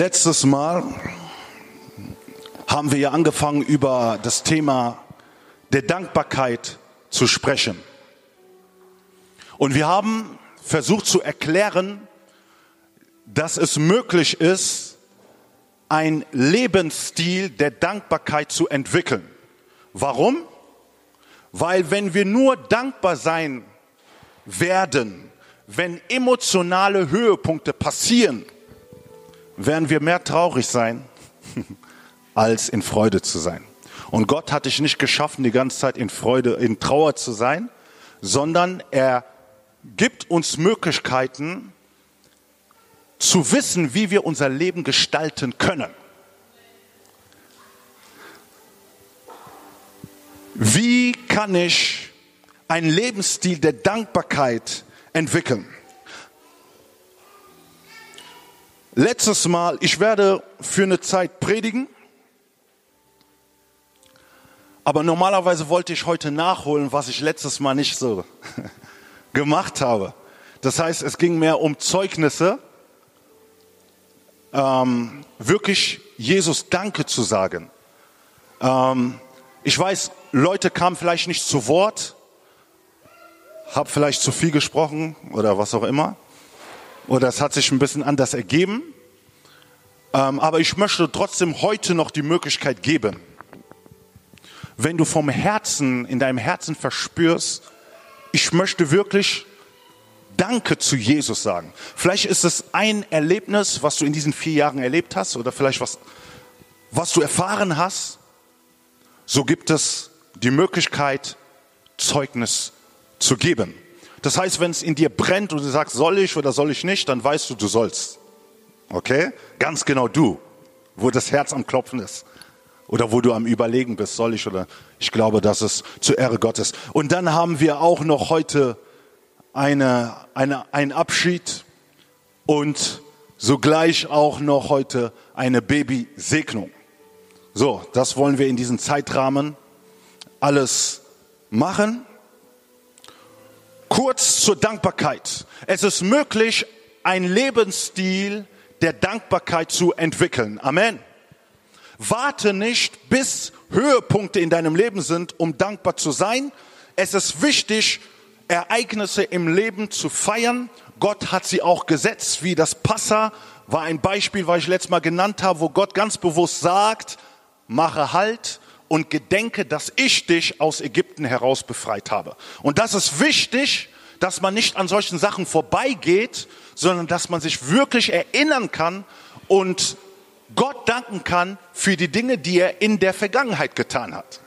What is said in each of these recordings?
Letztes Mal haben wir ja angefangen, über das Thema der Dankbarkeit zu sprechen. Und wir haben versucht zu erklären, dass es möglich ist, ein Lebensstil der Dankbarkeit zu entwickeln. Warum? Weil wenn wir nur dankbar sein werden, wenn emotionale Höhepunkte passieren, werden wir mehr traurig sein, als in Freude zu sein. Und Gott hat dich nicht geschaffen, die ganze Zeit in Freude, in Trauer zu sein, sondern er gibt uns Möglichkeiten zu wissen, wie wir unser Leben gestalten können. Wie kann ich einen Lebensstil der Dankbarkeit entwickeln? Letztes Mal, ich werde für eine Zeit predigen, aber normalerweise wollte ich heute nachholen, was ich letztes Mal nicht so gemacht habe. Das heißt, es ging mehr um Zeugnisse, ähm, wirklich Jesus Danke zu sagen. Ähm, ich weiß, Leute kamen vielleicht nicht zu Wort, habe vielleicht zu viel gesprochen oder was auch immer. Oder es hat sich ein bisschen anders ergeben. Ähm, aber ich möchte trotzdem heute noch die Möglichkeit geben, wenn du vom Herzen, in deinem Herzen verspürst, ich möchte wirklich Danke zu Jesus sagen. Vielleicht ist es ein Erlebnis, was du in diesen vier Jahren erlebt hast oder vielleicht was, was du erfahren hast. So gibt es die Möglichkeit, Zeugnis zu geben. Das heißt, wenn es in dir brennt und du sagst, soll ich oder soll ich nicht, dann weißt du, du sollst. Okay? Ganz genau du, wo das Herz am Klopfen ist. Oder wo du am Überlegen bist, soll ich oder ich glaube, dass es zur Ehre Gottes. Und dann haben wir auch noch heute eine, eine, ein Abschied und sogleich auch noch heute eine Babysegnung. So, das wollen wir in diesem Zeitrahmen alles machen. Kurz zur Dankbarkeit. Es ist möglich, ein Lebensstil der Dankbarkeit zu entwickeln. Amen. Warte nicht, bis Höhepunkte in deinem Leben sind, um dankbar zu sein. Es ist wichtig, Ereignisse im Leben zu feiern. Gott hat sie auch gesetzt, wie das Passa war ein Beispiel, was ich letztes Mal genannt habe, wo Gott ganz bewusst sagt, mache Halt und gedenke, dass ich dich aus Ägypten heraus befreit habe. Und das ist wichtig, dass man nicht an solchen Sachen vorbeigeht, sondern dass man sich wirklich erinnern kann und Gott danken kann für die Dinge, die er in der Vergangenheit getan hat.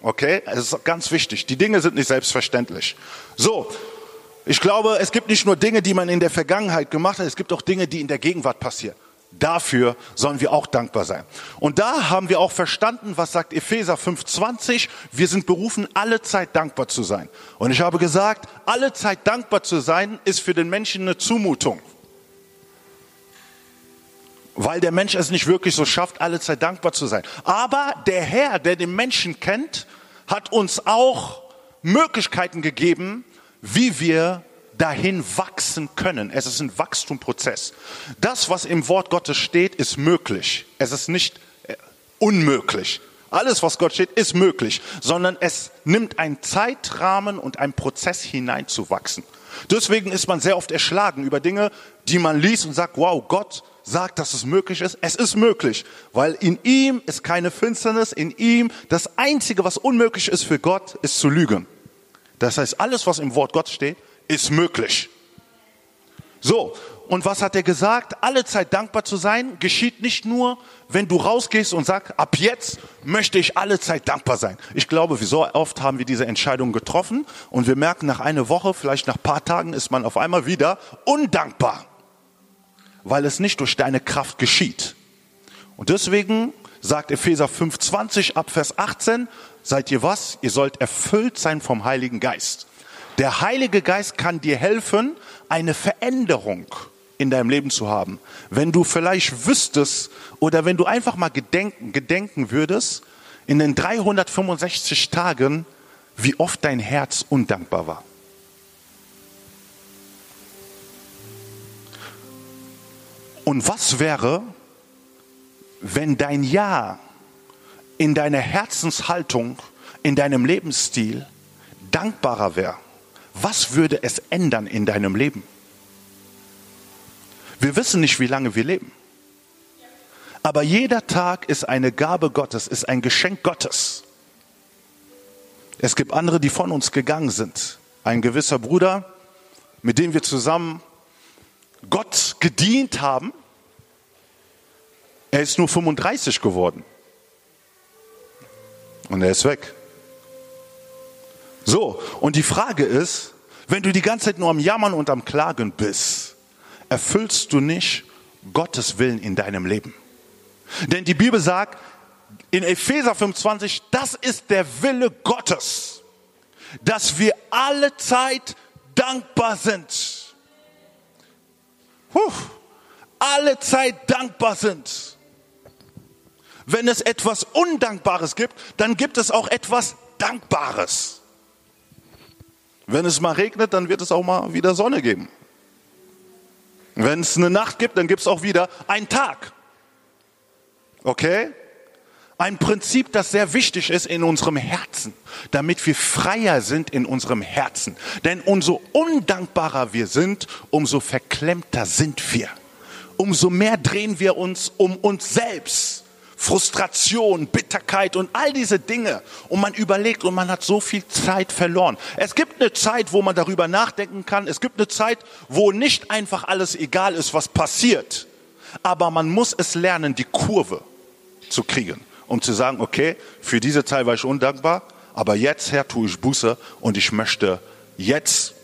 Okay, das ist ganz wichtig. Die Dinge sind nicht selbstverständlich. So, ich glaube, es gibt nicht nur Dinge, die man in der Vergangenheit gemacht hat, es gibt auch Dinge, die in der Gegenwart passieren. Dafür sollen wir auch dankbar sein. Und da haben wir auch verstanden, was sagt Epheser 5:20, wir sind berufen, alle Zeit dankbar zu sein. Und ich habe gesagt, alle Zeit dankbar zu sein, ist für den Menschen eine Zumutung. Weil der Mensch es nicht wirklich so schafft, alle Zeit dankbar zu sein. Aber der Herr, der den Menschen kennt, hat uns auch Möglichkeiten gegeben, wie wir dahin wachsen können. Es ist ein Wachstumprozess. Das, was im Wort Gottes steht, ist möglich. Es ist nicht äh, unmöglich. Alles, was Gott steht, ist möglich, sondern es nimmt einen Zeitrahmen und einen Prozess hinein zu wachsen. Deswegen ist man sehr oft erschlagen über Dinge, die man liest und sagt, wow, Gott sagt, dass es möglich ist. Es ist möglich, weil in ihm ist keine Finsternis, in ihm das Einzige, was unmöglich ist für Gott, ist zu lügen. Das heißt, alles, was im Wort Gott steht, ist möglich. So, und was hat er gesagt? Alle Zeit dankbar zu sein, geschieht nicht nur, wenn du rausgehst und sagst, ab jetzt möchte ich alle Zeit dankbar sein. Ich glaube, wie so oft haben wir diese Entscheidung getroffen und wir merken nach einer Woche, vielleicht nach paar Tagen ist man auf einmal wieder undankbar, weil es nicht durch deine Kraft geschieht. Und deswegen sagt Epheser 5,20 ab Vers 18, seid ihr was? Ihr sollt erfüllt sein vom Heiligen Geist. Der Heilige Geist kann dir helfen, eine Veränderung in deinem Leben zu haben. Wenn du vielleicht wüsstest oder wenn du einfach mal gedenken, gedenken würdest, in den 365 Tagen, wie oft dein Herz undankbar war. Und was wäre, wenn dein Ja in deiner Herzenshaltung, in deinem Lebensstil dankbarer wäre, was würde es ändern in deinem Leben? Wir wissen nicht, wie lange wir leben. Aber jeder Tag ist eine Gabe Gottes, ist ein Geschenk Gottes. Es gibt andere, die von uns gegangen sind. Ein gewisser Bruder, mit dem wir zusammen Gott gedient haben, er ist nur 35 geworden. Und er ist weg. So, und die Frage ist, wenn du die ganze Zeit nur am Jammern und am Klagen bist, erfüllst du nicht Gottes Willen in deinem Leben. Denn die Bibel sagt in Epheser 25, das ist der Wille Gottes, dass wir alle Zeit dankbar sind. Puh, alle Zeit dankbar sind. Wenn es etwas Undankbares gibt, dann gibt es auch etwas Dankbares. Wenn es mal regnet, dann wird es auch mal wieder Sonne geben. Wenn es eine Nacht gibt, dann gibt es auch wieder einen Tag. Okay? Ein Prinzip, das sehr wichtig ist in unserem Herzen, damit wir freier sind in unserem Herzen. Denn umso undankbarer wir sind, umso verklemmter sind wir. Umso mehr drehen wir uns um uns selbst Frustration, Bitterkeit und all diese Dinge. Und man überlegt und man hat so viel Zeit verloren. Es gibt eine Zeit, wo man darüber nachdenken kann. Es gibt eine Zeit, wo nicht einfach alles egal ist, was passiert. Aber man muss es lernen, die Kurve zu kriegen, um zu sagen, okay, für diese Zeit war ich undankbar, aber jetzt, Herr, tue ich Buße und ich möchte jetzt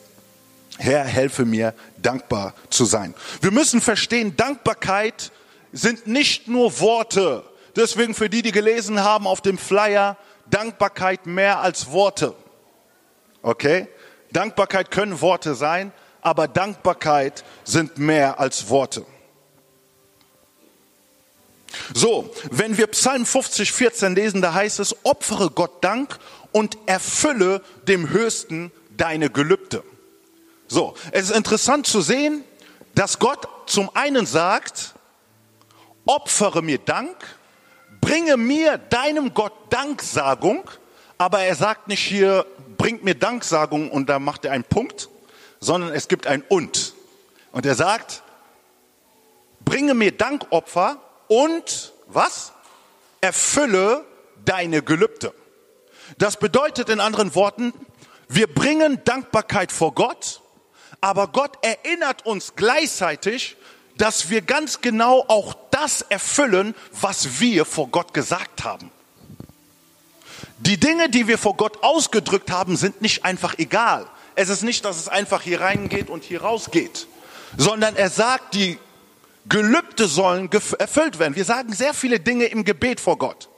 Herr, helfe mir, dankbar zu sein. Wir müssen verstehen, Dankbarkeit sind nicht nur Worte. Deswegen für die, die gelesen haben auf dem Flyer, Dankbarkeit mehr als Worte. Okay? Dankbarkeit können Worte sein, aber Dankbarkeit sind mehr als Worte. So, wenn wir Psalm 50, 14 lesen, da heißt es, opfere Gott Dank und erfülle dem Höchsten deine Gelübde. So, es ist interessant zu sehen, dass Gott zum einen sagt, opfere mir Dank bringe mir deinem Gott Danksagung, aber er sagt nicht hier, bringt mir Danksagung und da macht er einen Punkt, sondern es gibt ein Und. Und er sagt, bringe mir Dankopfer und was? Erfülle deine Gelübde. Das bedeutet in anderen Worten, wir bringen Dankbarkeit vor Gott, aber Gott erinnert uns gleichzeitig, dass wir ganz genau auch das erfüllen, was wir vor Gott gesagt haben. Die Dinge, die wir vor Gott ausgedrückt haben, sind nicht einfach egal. Es ist nicht, dass es einfach hier reingeht und hier rausgeht, sondern er sagt, die Gelübde sollen erfüllt werden. Wir sagen sehr viele Dinge im Gebet vor Gott.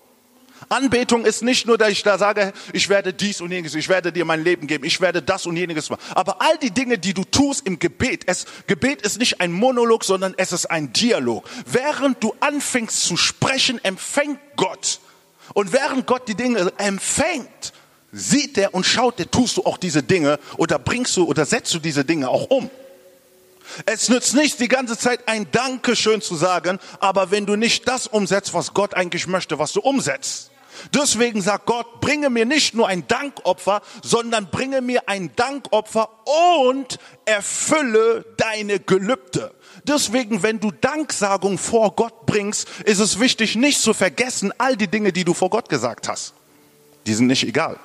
Anbetung ist nicht nur, dass ich da sage, ich werde dies und jenes, ich werde dir mein Leben geben, ich werde das und jenes machen. Aber all die Dinge, die du tust im Gebet, es, Gebet ist nicht ein Monolog, sondern es ist ein Dialog. Während du anfängst zu sprechen, empfängt Gott. Und während Gott die Dinge empfängt, sieht er und schaut er, tust du auch diese Dinge oder bringst du oder setzt du diese Dinge auch um. Es nützt nicht die ganze Zeit ein Dankeschön zu sagen, aber wenn du nicht das umsetzt, was Gott eigentlich möchte, was du umsetzt. Deswegen sagt Gott, bringe mir nicht nur ein Dankopfer, sondern bringe mir ein Dankopfer und erfülle deine Gelübde. Deswegen, wenn du Danksagung vor Gott bringst, ist es wichtig, nicht zu vergessen all die Dinge, die du vor Gott gesagt hast. Die sind nicht egal.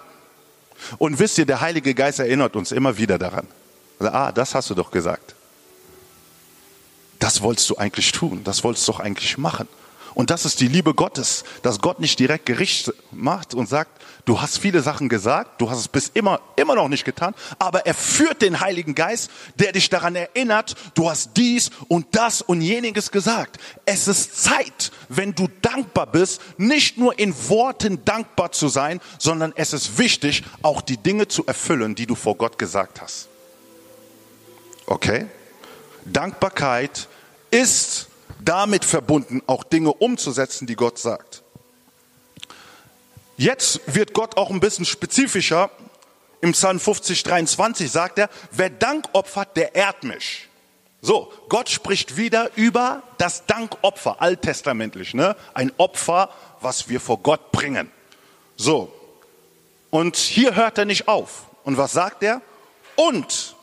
Und wisst ihr, der Heilige Geist erinnert uns immer wieder daran. Ah, das hast du doch gesagt. Das wolltest du eigentlich tun, das wolltest du doch eigentlich machen. Und das ist die Liebe Gottes, dass Gott nicht direkt Gericht macht und sagt, du hast viele Sachen gesagt, du hast es bis immer, immer noch nicht getan, aber er führt den Heiligen Geist, der dich daran erinnert, du hast dies und das und jeniges gesagt. Es ist Zeit, wenn du dankbar bist, nicht nur in Worten dankbar zu sein, sondern es ist wichtig, auch die Dinge zu erfüllen, die du vor Gott gesagt hast. Okay? Dankbarkeit ist damit verbunden, auch Dinge umzusetzen, die Gott sagt. Jetzt wird Gott auch ein bisschen spezifischer. Im Psalm 50, 23 sagt er, wer Dank opfert, der ehrt mich. So, Gott spricht wieder über das Dankopfer, alttestamentlich, ne? Ein Opfer, was wir vor Gott bringen. So. Und hier hört er nicht auf. Und was sagt er? Und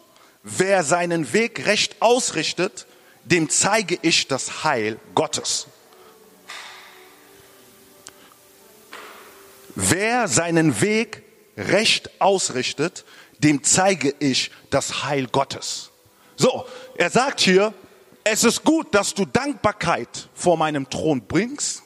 wer seinen Weg recht ausrichtet, dem zeige ich das Heil Gottes. Wer seinen Weg recht ausrichtet, dem zeige ich das Heil Gottes. So, er sagt hier, es ist gut, dass du Dankbarkeit vor meinem Thron bringst,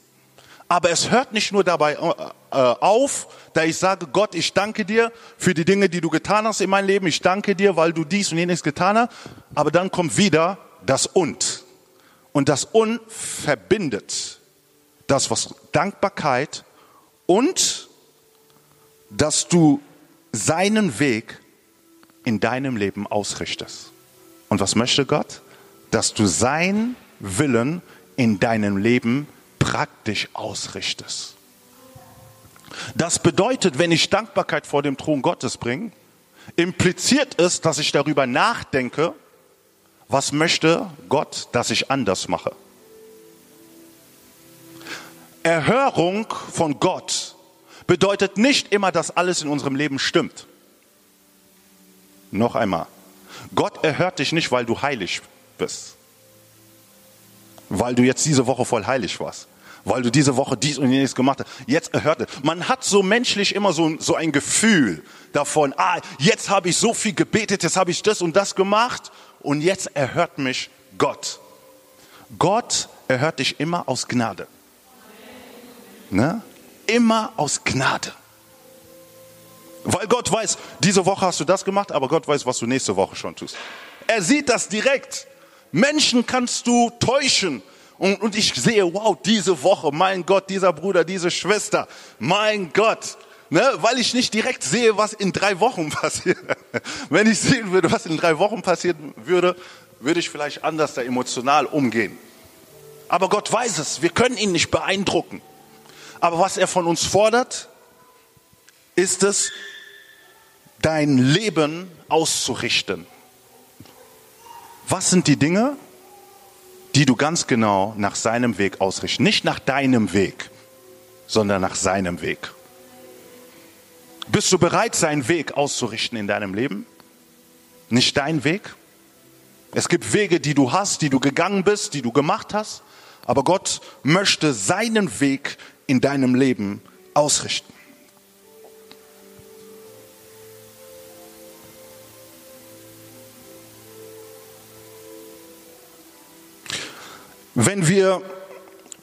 aber es hört nicht nur dabei äh, auf, da ich sage, Gott, ich danke dir für die Dinge, die du getan hast in meinem Leben. Ich danke dir, weil du dies und jenes getan hast. Aber dann kommt wieder das Und. Und das Und verbindet das, was Dankbarkeit und dass du seinen Weg in deinem Leben ausrichtest. Und was möchte Gott? Dass du sein Willen in deinem Leben praktisch ausrichtest. Das bedeutet, wenn ich Dankbarkeit vor dem Thron Gottes bringe, impliziert es, dass ich darüber nachdenke, was möchte Gott, dass ich anders mache. Erhörung von Gott bedeutet nicht immer, dass alles in unserem Leben stimmt. Noch einmal. Gott erhört dich nicht, weil du heilig bist. Weil du jetzt diese Woche voll heilig warst. Weil du diese Woche dies und jenes gemacht hast. Jetzt erhört er. Man hat so menschlich immer so, so ein Gefühl davon, ah, jetzt habe ich so viel gebetet, jetzt habe ich das und das gemacht und jetzt erhört mich Gott. Gott erhört dich immer aus Gnade. Ne? Immer aus Gnade. Weil Gott weiß, diese Woche hast du das gemacht, aber Gott weiß, was du nächste Woche schon tust. Er sieht das direkt. Menschen kannst du täuschen. Und, und ich sehe, wow, diese Woche, mein Gott, dieser Bruder, diese Schwester, mein Gott. Ne, weil ich nicht direkt sehe, was in drei Wochen passiert. Wenn ich sehen würde, was in drei Wochen passieren würde, würde ich vielleicht anders da emotional umgehen. Aber Gott weiß es, wir können ihn nicht beeindrucken. Aber was er von uns fordert, ist es, dein Leben auszurichten. Was sind die Dinge, die du ganz genau nach seinem Weg ausrichtest? Nicht nach deinem Weg, sondern nach seinem Weg. Bist du bereit, seinen Weg auszurichten in deinem Leben? Nicht dein Weg? Es gibt Wege, die du hast, die du gegangen bist, die du gemacht hast, aber Gott möchte seinen Weg in deinem Leben ausrichten. Wenn wir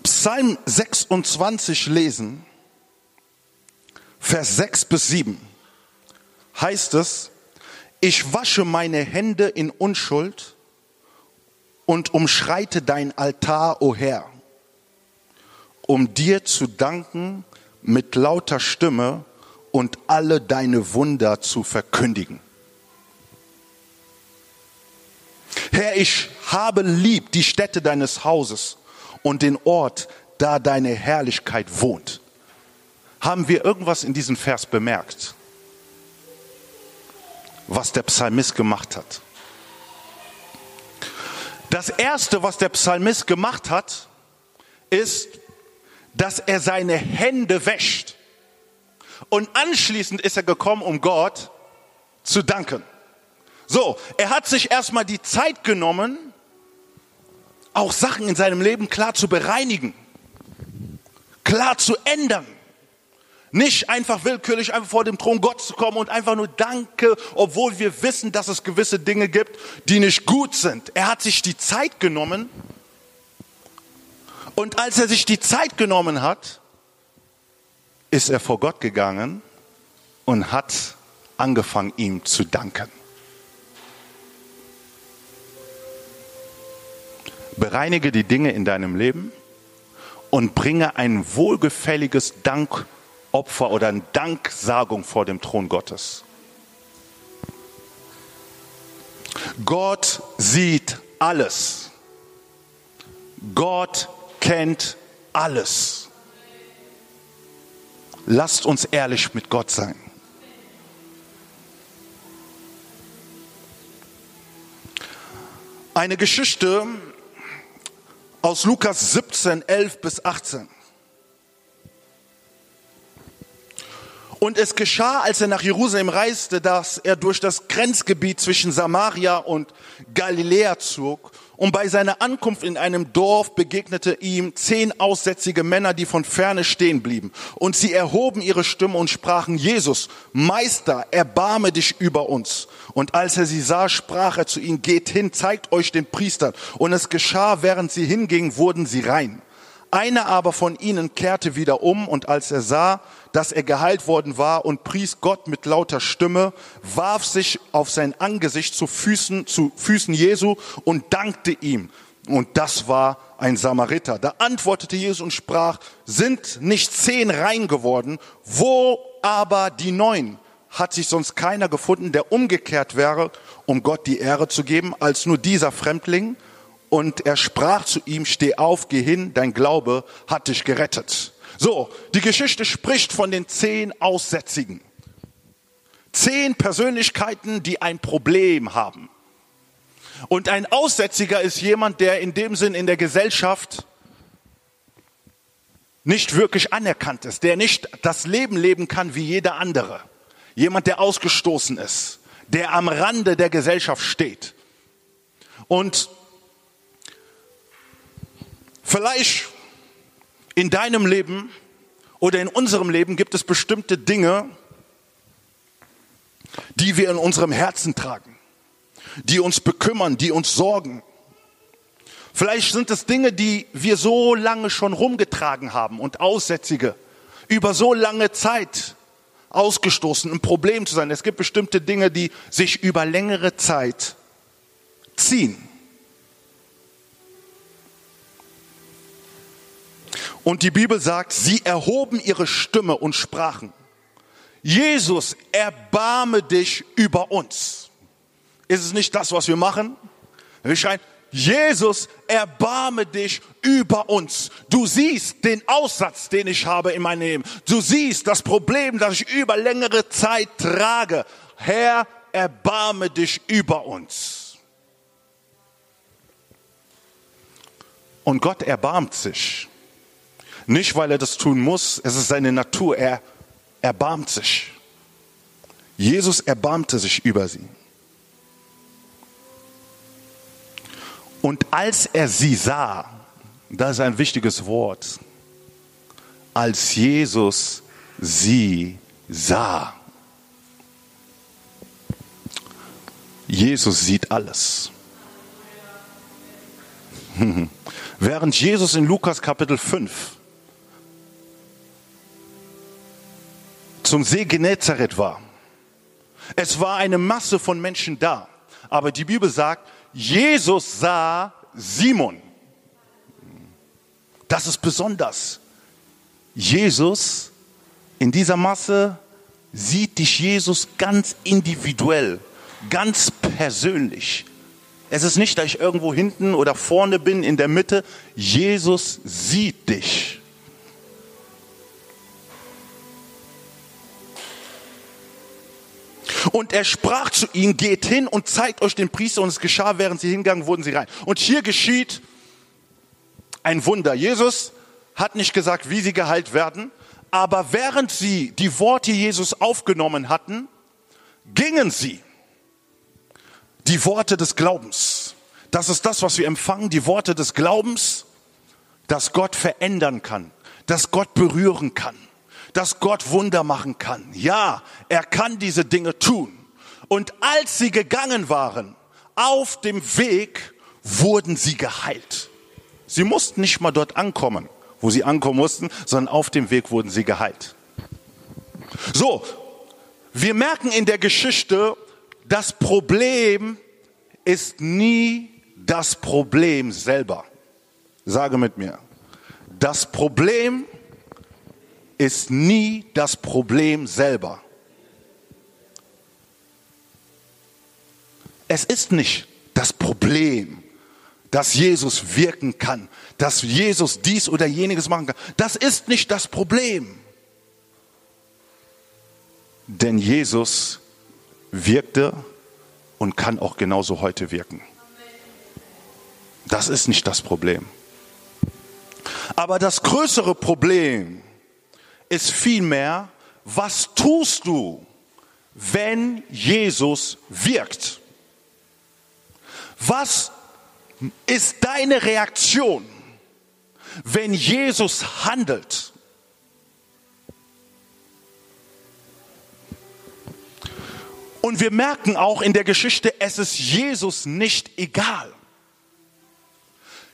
Psalm 26 lesen, Vers 6 bis 7, heißt es, ich wasche meine Hände in Unschuld und umschreite dein Altar, o Herr, um dir zu danken mit lauter Stimme und alle deine Wunder zu verkündigen. Herr, ich habe lieb die Stätte deines Hauses und den Ort, da deine Herrlichkeit wohnt. Haben wir irgendwas in diesem Vers bemerkt, was der Psalmist gemacht hat? Das erste, was der Psalmist gemacht hat, ist, dass er seine Hände wäscht. Und anschließend ist er gekommen, um Gott zu danken. So, er hat sich erstmal die Zeit genommen, auch Sachen in seinem Leben klar zu bereinigen, klar zu ändern. Nicht einfach willkürlich einfach vor dem Thron Gottes zu kommen und einfach nur Danke, obwohl wir wissen, dass es gewisse Dinge gibt, die nicht gut sind. Er hat sich die Zeit genommen und als er sich die Zeit genommen hat, ist er vor Gott gegangen und hat angefangen, ihm zu danken. Bereinige die Dinge in deinem Leben und bringe ein wohlgefälliges Dankopfer oder eine Danksagung vor dem Thron Gottes. Gott sieht alles. Gott kennt alles. Lasst uns ehrlich mit Gott sein. Eine Geschichte aus Lukas 17, 11 bis 18. Und es geschah, als er nach Jerusalem reiste, dass er durch das Grenzgebiet zwischen Samaria und Galiläa zog. Und bei seiner Ankunft in einem Dorf begegnete ihm zehn aussätzige Männer, die von ferne stehen blieben. Und sie erhoben ihre Stimme und sprachen, Jesus, Meister, erbarme dich über uns. Und als er sie sah, sprach er zu ihnen, geht hin, zeigt euch den Priestern. Und es geschah, während sie hingingen, wurden sie rein. Einer aber von ihnen kehrte wieder um und als er sah, dass er geheilt worden war und pries Gott mit lauter Stimme, warf sich auf sein Angesicht zu Füßen, zu Füßen Jesu und dankte ihm. Und das war ein Samariter. Da antwortete Jesus und sprach, sind nicht zehn rein geworden, wo aber die neun? Hat sich sonst keiner gefunden, der umgekehrt wäre, um Gott die Ehre zu geben, als nur dieser Fremdling? Und er sprach zu ihm, steh auf, geh hin, dein Glaube hat dich gerettet. So, die Geschichte spricht von den zehn Aussätzigen. Zehn Persönlichkeiten, die ein Problem haben. Und ein Aussätziger ist jemand, der in dem Sinn in der Gesellschaft nicht wirklich anerkannt ist, der nicht das Leben leben kann wie jeder andere. Jemand, der ausgestoßen ist, der am Rande der Gesellschaft steht. Und Vielleicht in deinem Leben oder in unserem Leben gibt es bestimmte Dinge, die wir in unserem Herzen tragen, die uns bekümmern, die uns sorgen. Vielleicht sind es Dinge, die wir so lange schon rumgetragen haben und Aussätzige, über so lange Zeit ausgestoßen, ein Problem zu sein. Es gibt bestimmte Dinge, die sich über längere Zeit ziehen. Und die Bibel sagt, sie erhoben ihre Stimme und sprachen, Jesus, erbarme dich über uns. Ist es nicht das, was wir machen? Wir schreien, Jesus, erbarme dich über uns. Du siehst den Aussatz, den ich habe in meinem Leben. Du siehst das Problem, das ich über längere Zeit trage. Herr, erbarme dich über uns. Und Gott erbarmt sich. Nicht, weil er das tun muss, es ist seine Natur, er erbarmt sich. Jesus erbarmte sich über sie. Und als er sie sah, das ist ein wichtiges Wort, als Jesus sie sah. Jesus sieht alles. Während Jesus in Lukas Kapitel 5 zum See Genezareth war. Es war eine Masse von Menschen da. Aber die Bibel sagt, Jesus sah Simon. Das ist besonders. Jesus in dieser Masse sieht dich Jesus ganz individuell, ganz persönlich. Es ist nicht, dass ich irgendwo hinten oder vorne bin, in der Mitte. Jesus sieht dich. Und er sprach zu ihnen, geht hin und zeigt euch den Priester. Und es geschah, während sie hingegangen, wurden sie rein. Und hier geschieht ein Wunder. Jesus hat nicht gesagt, wie sie geheilt werden. Aber während sie die Worte Jesus aufgenommen hatten, gingen sie. Die Worte des Glaubens. Das ist das, was wir empfangen, die Worte des Glaubens, dass Gott verändern kann, dass Gott berühren kann dass Gott Wunder machen kann. Ja, er kann diese Dinge tun. Und als sie gegangen waren, auf dem Weg wurden sie geheilt. Sie mussten nicht mal dort ankommen, wo sie ankommen mussten, sondern auf dem Weg wurden sie geheilt. So, wir merken in der Geschichte, das Problem ist nie das Problem selber. Sage mit mir. Das Problem ist nie das Problem selber. Es ist nicht das Problem, dass Jesus wirken kann, dass Jesus dies oder jeniges machen kann. Das ist nicht das Problem. Denn Jesus wirkte und kann auch genauso heute wirken. Das ist nicht das Problem. Aber das größere Problem ist vielmehr, was tust du, wenn Jesus wirkt? Was ist deine Reaktion, wenn Jesus handelt? Und wir merken auch in der Geschichte, es ist Jesus nicht egal.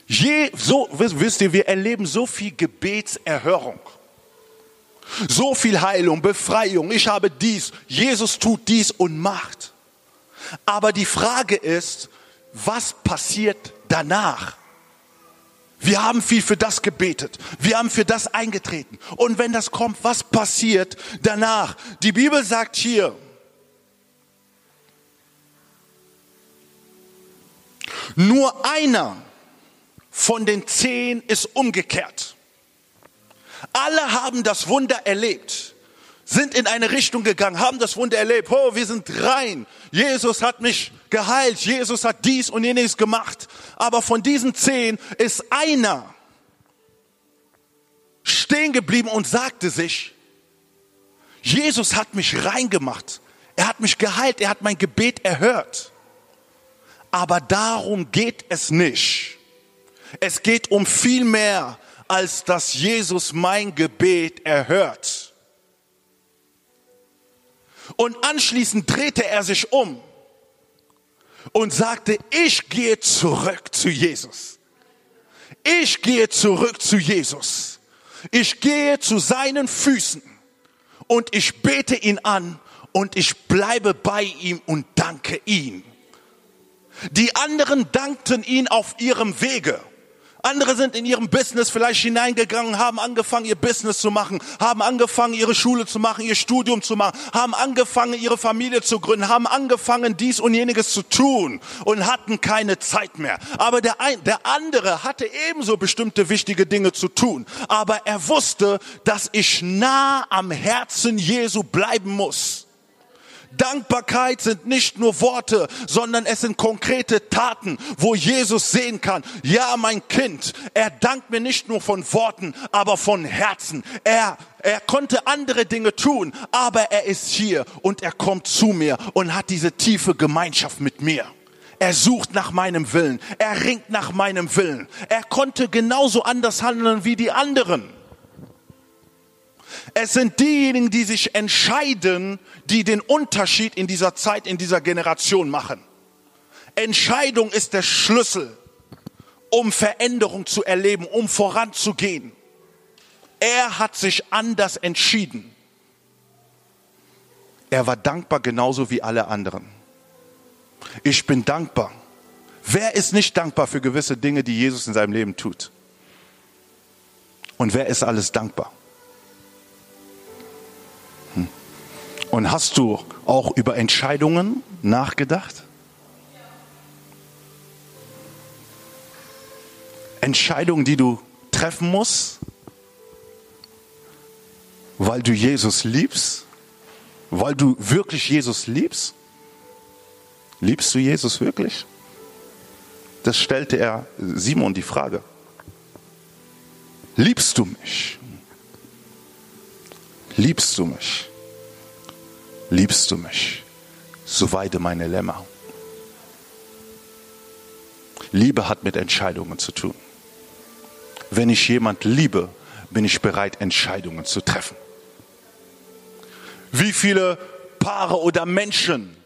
Je, so, wisst ihr, wir erleben so viel Gebetserhörung. So viel Heilung, Befreiung. Ich habe dies. Jesus tut dies und macht. Aber die Frage ist, was passiert danach? Wir haben viel für das gebetet. Wir haben für das eingetreten. Und wenn das kommt, was passiert danach? Die Bibel sagt hier, nur einer von den zehn ist umgekehrt. Alle haben das Wunder erlebt, sind in eine Richtung gegangen, haben das Wunder erlebt. Oh, wir sind rein. Jesus hat mich geheilt. Jesus hat dies und jenes gemacht. Aber von diesen zehn ist einer stehen geblieben und sagte sich, Jesus hat mich rein gemacht. Er hat mich geheilt. Er hat mein Gebet erhört. Aber darum geht es nicht. Es geht um viel mehr, als dass Jesus mein Gebet erhört. Und anschließend drehte er sich um und sagte, ich gehe zurück zu Jesus. Ich gehe zurück zu Jesus. Ich gehe zu seinen Füßen und ich bete ihn an und ich bleibe bei ihm und danke ihm. Die anderen dankten ihn auf ihrem Wege. Andere sind in ihrem Business vielleicht hineingegangen, haben angefangen, ihr Business zu machen, haben angefangen, ihre Schule zu machen, ihr Studium zu machen, haben angefangen, ihre Familie zu gründen, haben angefangen, dies und jeniges zu tun und hatten keine Zeit mehr. Aber der, ein, der andere hatte ebenso bestimmte wichtige Dinge zu tun. Aber er wusste, dass ich nah am Herzen Jesu bleiben muss. Dankbarkeit sind nicht nur Worte, sondern es sind konkrete Taten, wo Jesus sehen kann, ja, mein Kind, er dankt mir nicht nur von Worten, aber von Herzen. Er, er konnte andere Dinge tun, aber er ist hier und er kommt zu mir und hat diese tiefe Gemeinschaft mit mir. Er sucht nach meinem Willen. Er ringt nach meinem Willen. Er konnte genauso anders handeln wie die anderen. Es sind diejenigen, die sich entscheiden, die den Unterschied in dieser Zeit, in dieser Generation machen. Entscheidung ist der Schlüssel, um Veränderung zu erleben, um voranzugehen. Er hat sich anders entschieden. Er war dankbar genauso wie alle anderen. Ich bin dankbar. Wer ist nicht dankbar für gewisse Dinge, die Jesus in seinem Leben tut? Und wer ist alles dankbar? Und hast du auch über Entscheidungen nachgedacht? Entscheidungen, die du treffen musst, weil du Jesus liebst, weil du wirklich Jesus liebst? Liebst du Jesus wirklich? Das stellte er Simon die Frage. Liebst du mich? Liebst du mich? Liebst du mich, so weide meine Lämmer. Liebe hat mit Entscheidungen zu tun. Wenn ich jemand liebe, bin ich bereit, Entscheidungen zu treffen. Wie viele Paare oder Menschen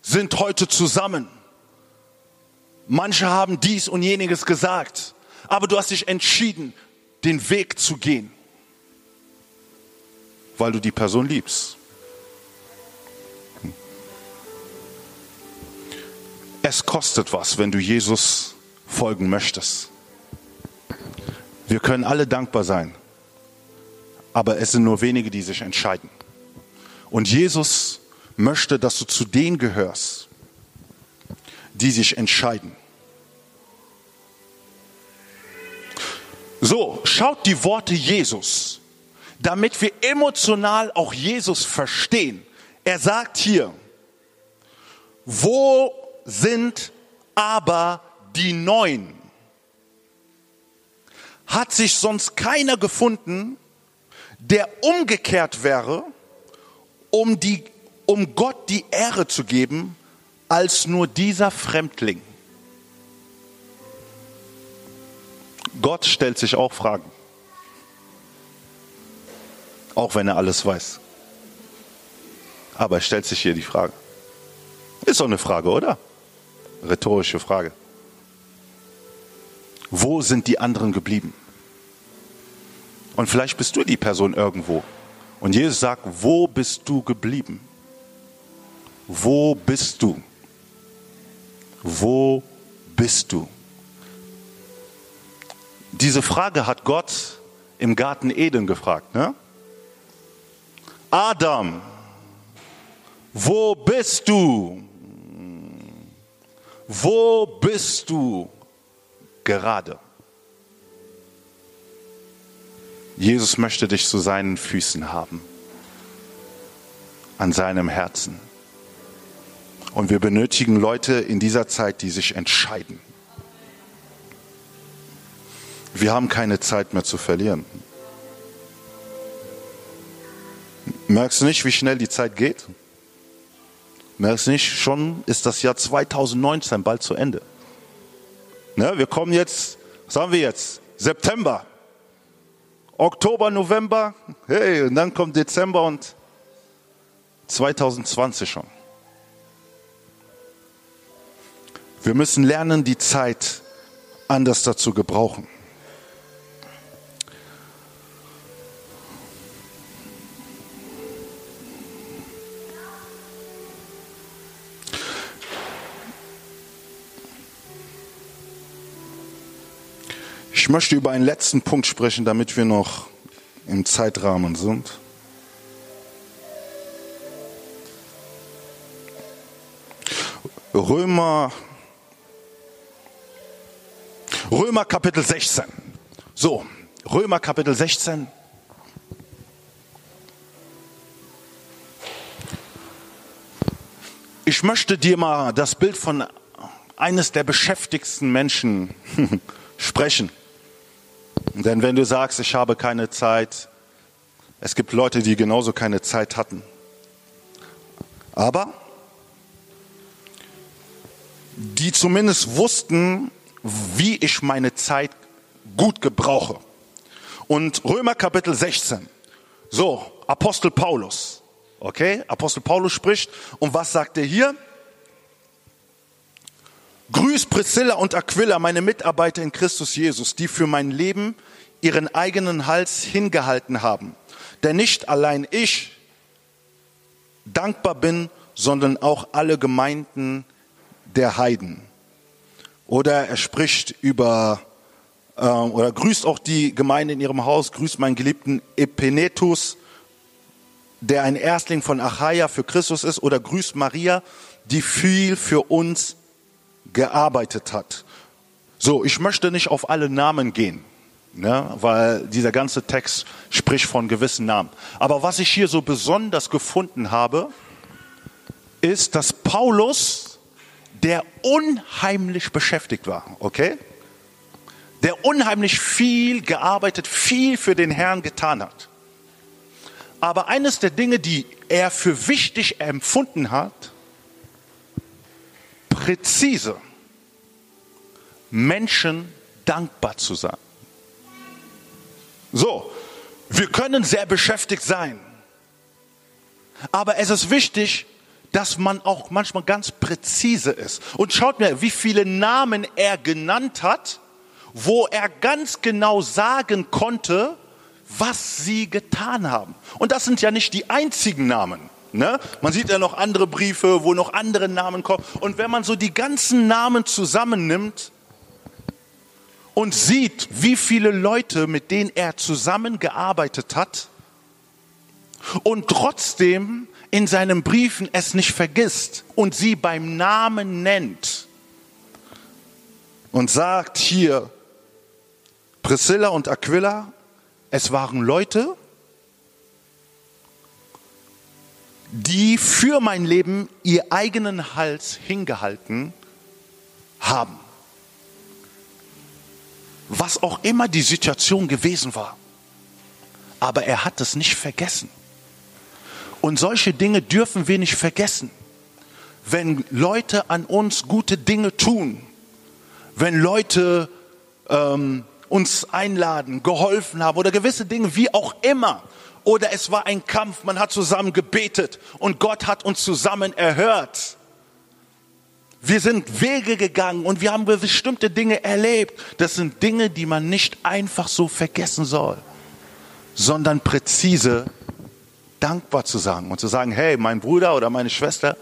sind heute zusammen? Manche haben dies und jeniges gesagt, aber du hast dich entschieden, den Weg zu gehen weil du die Person liebst. Es kostet was, wenn du Jesus folgen möchtest. Wir können alle dankbar sein, aber es sind nur wenige, die sich entscheiden. Und Jesus möchte, dass du zu denen gehörst, die sich entscheiden. So, schaut die Worte Jesus damit wir emotional auch Jesus verstehen. Er sagt hier, wo sind aber die neun. Hat sich sonst keiner gefunden, der umgekehrt wäre, um, die, um Gott die Ehre zu geben, als nur dieser Fremdling. Gott stellt sich auch Fragen. Auch wenn er alles weiß. Aber er stellt sich hier die Frage. Ist doch eine Frage, oder? Rhetorische Frage. Wo sind die anderen geblieben? Und vielleicht bist du die Person irgendwo. Und Jesus sagt, wo bist du geblieben? Wo bist du? Wo bist du? Diese Frage hat Gott im Garten Eden gefragt. Ne? Adam, wo bist du? Wo bist du gerade? Jesus möchte dich zu seinen Füßen haben, an seinem Herzen. Und wir benötigen Leute in dieser Zeit, die sich entscheiden. Wir haben keine Zeit mehr zu verlieren. Merkst du nicht, wie schnell die Zeit geht? Merkst du nicht, schon ist das Jahr 2019 bald zu Ende. Ne, wir kommen jetzt, was haben wir jetzt? September, Oktober, November, hey, und dann kommt Dezember und 2020 schon. Wir müssen lernen, die Zeit anders dazu gebrauchen. Ich möchte über einen letzten Punkt sprechen, damit wir noch im Zeitrahmen sind. Römer, Römer Kapitel 16. So, Römer Kapitel 16. Ich möchte dir mal das Bild von eines der beschäftigsten Menschen sprechen. Denn wenn du sagst, ich habe keine Zeit, es gibt Leute, die genauso keine Zeit hatten. Aber die zumindest wussten, wie ich meine Zeit gut gebrauche. Und Römer Kapitel 16. So, Apostel Paulus. Okay, Apostel Paulus spricht. Und was sagt er hier? Grüß Priscilla und Aquila, meine Mitarbeiter in Christus Jesus, die für mein Leben ihren eigenen Hals hingehalten haben. Denn nicht allein ich dankbar bin, sondern auch alle Gemeinden der Heiden. Oder er spricht über äh, oder grüßt auch die Gemeinde in ihrem Haus, grüßt meinen geliebten Epenetus, der ein Erstling von Achaia für Christus ist, oder grüßt Maria, die viel für uns gearbeitet hat. So, ich möchte nicht auf alle Namen gehen, ne, weil dieser ganze Text spricht von gewissen Namen. Aber was ich hier so besonders gefunden habe, ist, dass Paulus, der unheimlich beschäftigt war, okay? Der unheimlich viel gearbeitet, viel für den Herrn getan hat. Aber eines der Dinge, die er für wichtig empfunden hat, präzise Menschen dankbar zu sein. So, wir können sehr beschäftigt sein, aber es ist wichtig, dass man auch manchmal ganz präzise ist. Und schaut mir, wie viele Namen er genannt hat, wo er ganz genau sagen konnte, was sie getan haben. Und das sind ja nicht die einzigen Namen. Ne? Man sieht ja noch andere Briefe, wo noch andere Namen kommen. Und wenn man so die ganzen Namen zusammennimmt und sieht, wie viele Leute, mit denen er zusammengearbeitet hat und trotzdem in seinen Briefen es nicht vergisst und sie beim Namen nennt und sagt hier, Priscilla und Aquila, es waren Leute, die für mein Leben ihr eigenen Hals hingehalten haben. was auch immer die Situation gewesen war. Aber er hat es nicht vergessen. Und solche Dinge dürfen wir nicht vergessen. Wenn Leute an uns gute Dinge tun, wenn Leute ähm, uns einladen, geholfen haben oder gewisse Dinge, wie auch immer. Oder es war ein Kampf, man hat zusammen gebetet und Gott hat uns zusammen erhört. Wir sind Wege gegangen und wir haben bestimmte Dinge erlebt. Das sind Dinge, die man nicht einfach so vergessen soll, sondern präzise dankbar zu sagen und zu sagen, hey, mein Bruder oder meine Schwester,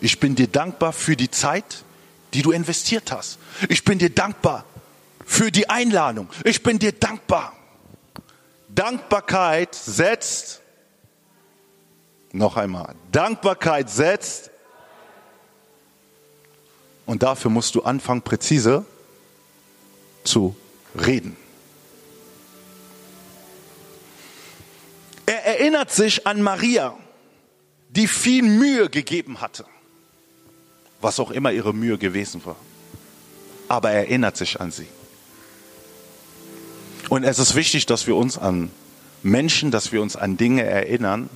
ich bin dir dankbar für die Zeit, die du investiert hast. Ich bin dir dankbar für die Einladung. Ich bin dir dankbar. Dankbarkeit setzt, noch einmal, Dankbarkeit setzt, und dafür musst du anfangen, präzise zu reden. Er erinnert sich an Maria, die viel Mühe gegeben hatte, was auch immer ihre Mühe gewesen war. Aber er erinnert sich an sie. Und es ist wichtig, dass wir uns an Menschen, dass wir uns an Dinge erinnern,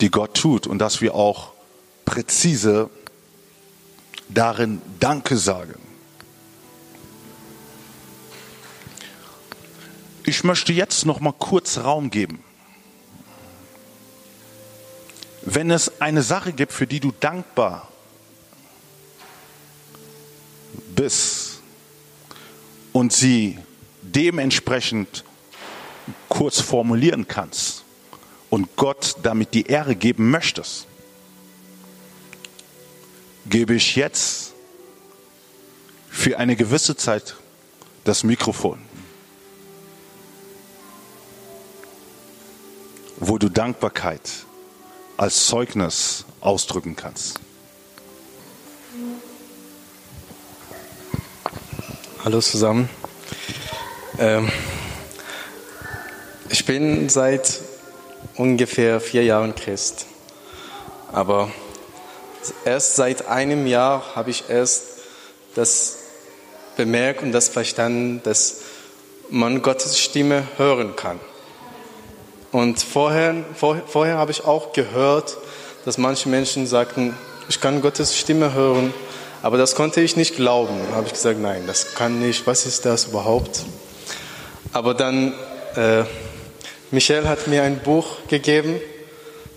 die Gott tut und dass wir auch präzise darin Danke sagen. Ich möchte jetzt noch mal kurz Raum geben. Wenn es eine Sache gibt, für die du dankbar bist und sie dementsprechend kurz formulieren kannst und Gott damit die Ehre geben möchtest, gebe ich jetzt für eine gewisse Zeit das Mikrofon, wo du Dankbarkeit als Zeugnis ausdrücken kannst. Hallo zusammen. Ähm, ich bin seit ungefähr vier Jahren Christ. Aber erst seit einem Jahr habe ich erst das bemerkt und das verstanden, dass man Gottes Stimme hören kann. Und vorher, vor, vorher habe ich auch gehört, dass manche Menschen sagten, ich kann Gottes Stimme hören, aber das konnte ich nicht glauben. Da habe ich gesagt, nein, das kann nicht. Was ist das überhaupt? Aber dann, äh, Michel hat mir ein Buch gegeben.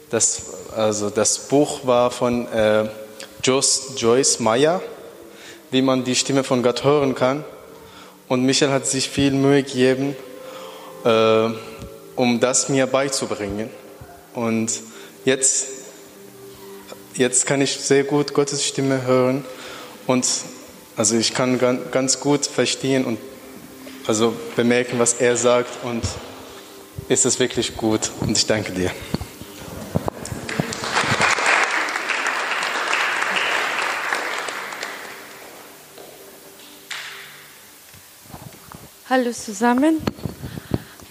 Das, also das Buch war von äh, Joyce Meyer, wie man die Stimme von Gott hören kann. Und Michel hat sich viel Mühe gegeben, äh, um das mir beizubringen. Und jetzt, jetzt kann ich sehr gut Gottes Stimme hören und also ich kann ganz gut verstehen und also bemerken, was er sagt und ist es wirklich gut und ich danke dir. Hallo zusammen.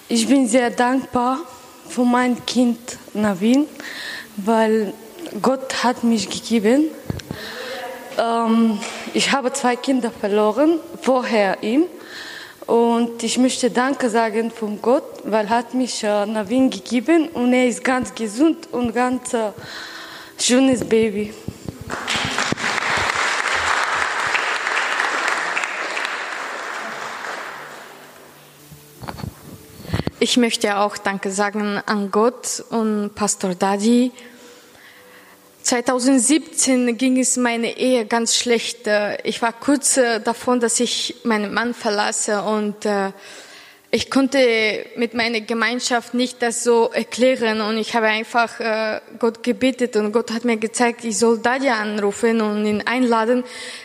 Ich bin sehr dankbar für mein Kind Navin, weil Gott hat mich gegeben ähm, ich habe zwei Kinder verloren, vorher ihm. Und ich möchte Danke sagen von Gott, weil er hat mich äh, Navin gegeben und er ist ganz gesund und ganz äh, schönes Baby. Ich möchte auch Danke sagen an Gott und Pastor Dadi 2017 ging es meine Ehe ganz schlecht. Äh, ich war kurz äh, davon, dass ich meinen Mann verlasse und äh, ich konnte mit meiner Gemeinschaft nicht das so erklären und ich habe einfach Gott gebetet und Gott hat mir gezeigt, ich soll Dadia anrufen und ihn einladen,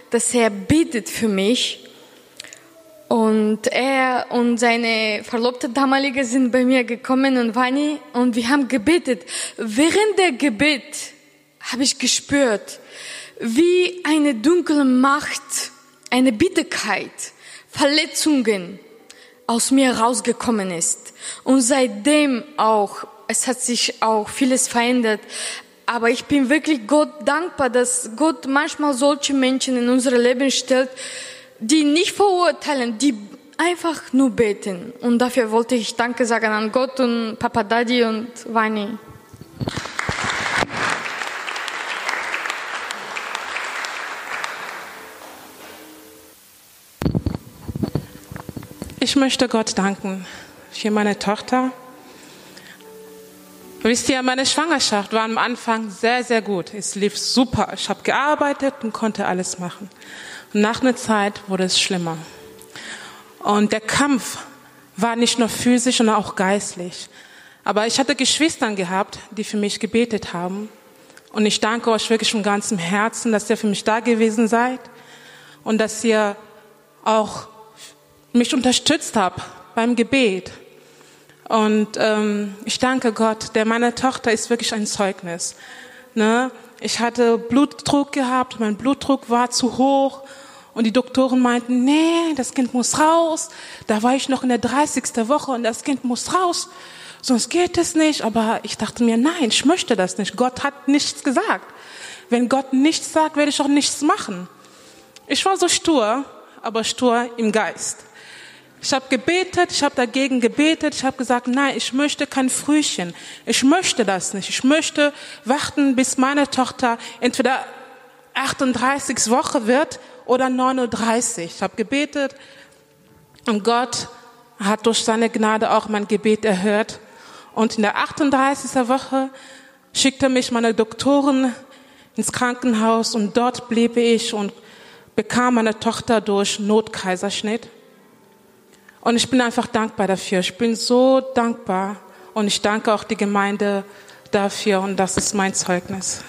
dass er betet für mich. Und er und seine Verlobte damalige sind bei mir gekommen und Vani und wir haben gebetet. Während der Gebet habe ich gespürt, wie eine dunkle Macht, eine Bitterkeit, Verletzungen aus mir rausgekommen ist. Und seitdem auch, es hat sich auch vieles verändert. Aber ich bin wirklich Gott dankbar, dass Gott manchmal solche Menschen in unser Leben stellt, die nicht verurteilen, die einfach nur beten. Und dafür wollte ich Danke sagen an Gott und Papa Daddy und Vani. Ich möchte Gott danken für meine Tochter. Wisst ihr, meine Schwangerschaft war am Anfang sehr, sehr gut. Es lief super. Ich habe gearbeitet und konnte alles machen. Und nach einer Zeit wurde es schlimmer. Und der Kampf war nicht nur physisch, sondern auch geistlich. Aber ich hatte Geschwister gehabt, die für mich gebetet haben. Und ich danke euch wirklich von ganzem Herzen, dass ihr für mich da gewesen seid und dass ihr auch mich unterstützt habt beim Gebet. Und ähm, ich danke Gott, der meine Tochter ist wirklich ein Zeugnis. Ne? Ich hatte Blutdruck gehabt, mein Blutdruck war zu hoch und die Doktoren meinten, nee, das Kind muss raus. Da war ich noch in der 30. Woche und das Kind muss raus, sonst geht es nicht. Aber ich dachte mir, nein, ich möchte das nicht. Gott hat nichts gesagt. Wenn Gott nichts sagt, werde ich auch nichts machen. Ich war so stur, aber stur im Geist. Ich habe gebetet, ich habe dagegen gebetet, ich habe gesagt, nein, ich möchte kein Frühchen. Ich möchte das nicht. Ich möchte warten, bis meine Tochter entweder 38 Woche wird oder 39. Ich habe gebetet und Gott hat durch seine Gnade auch mein Gebet erhört. Und in der 38. Woche schickte mich meine Doktoren ins Krankenhaus und dort blieb ich und bekam meine Tochter durch Notkaiserschnitt. Und ich bin einfach dankbar dafür. Ich bin so dankbar. Und ich danke auch die Gemeinde dafür. Und das ist mein Zeugnis.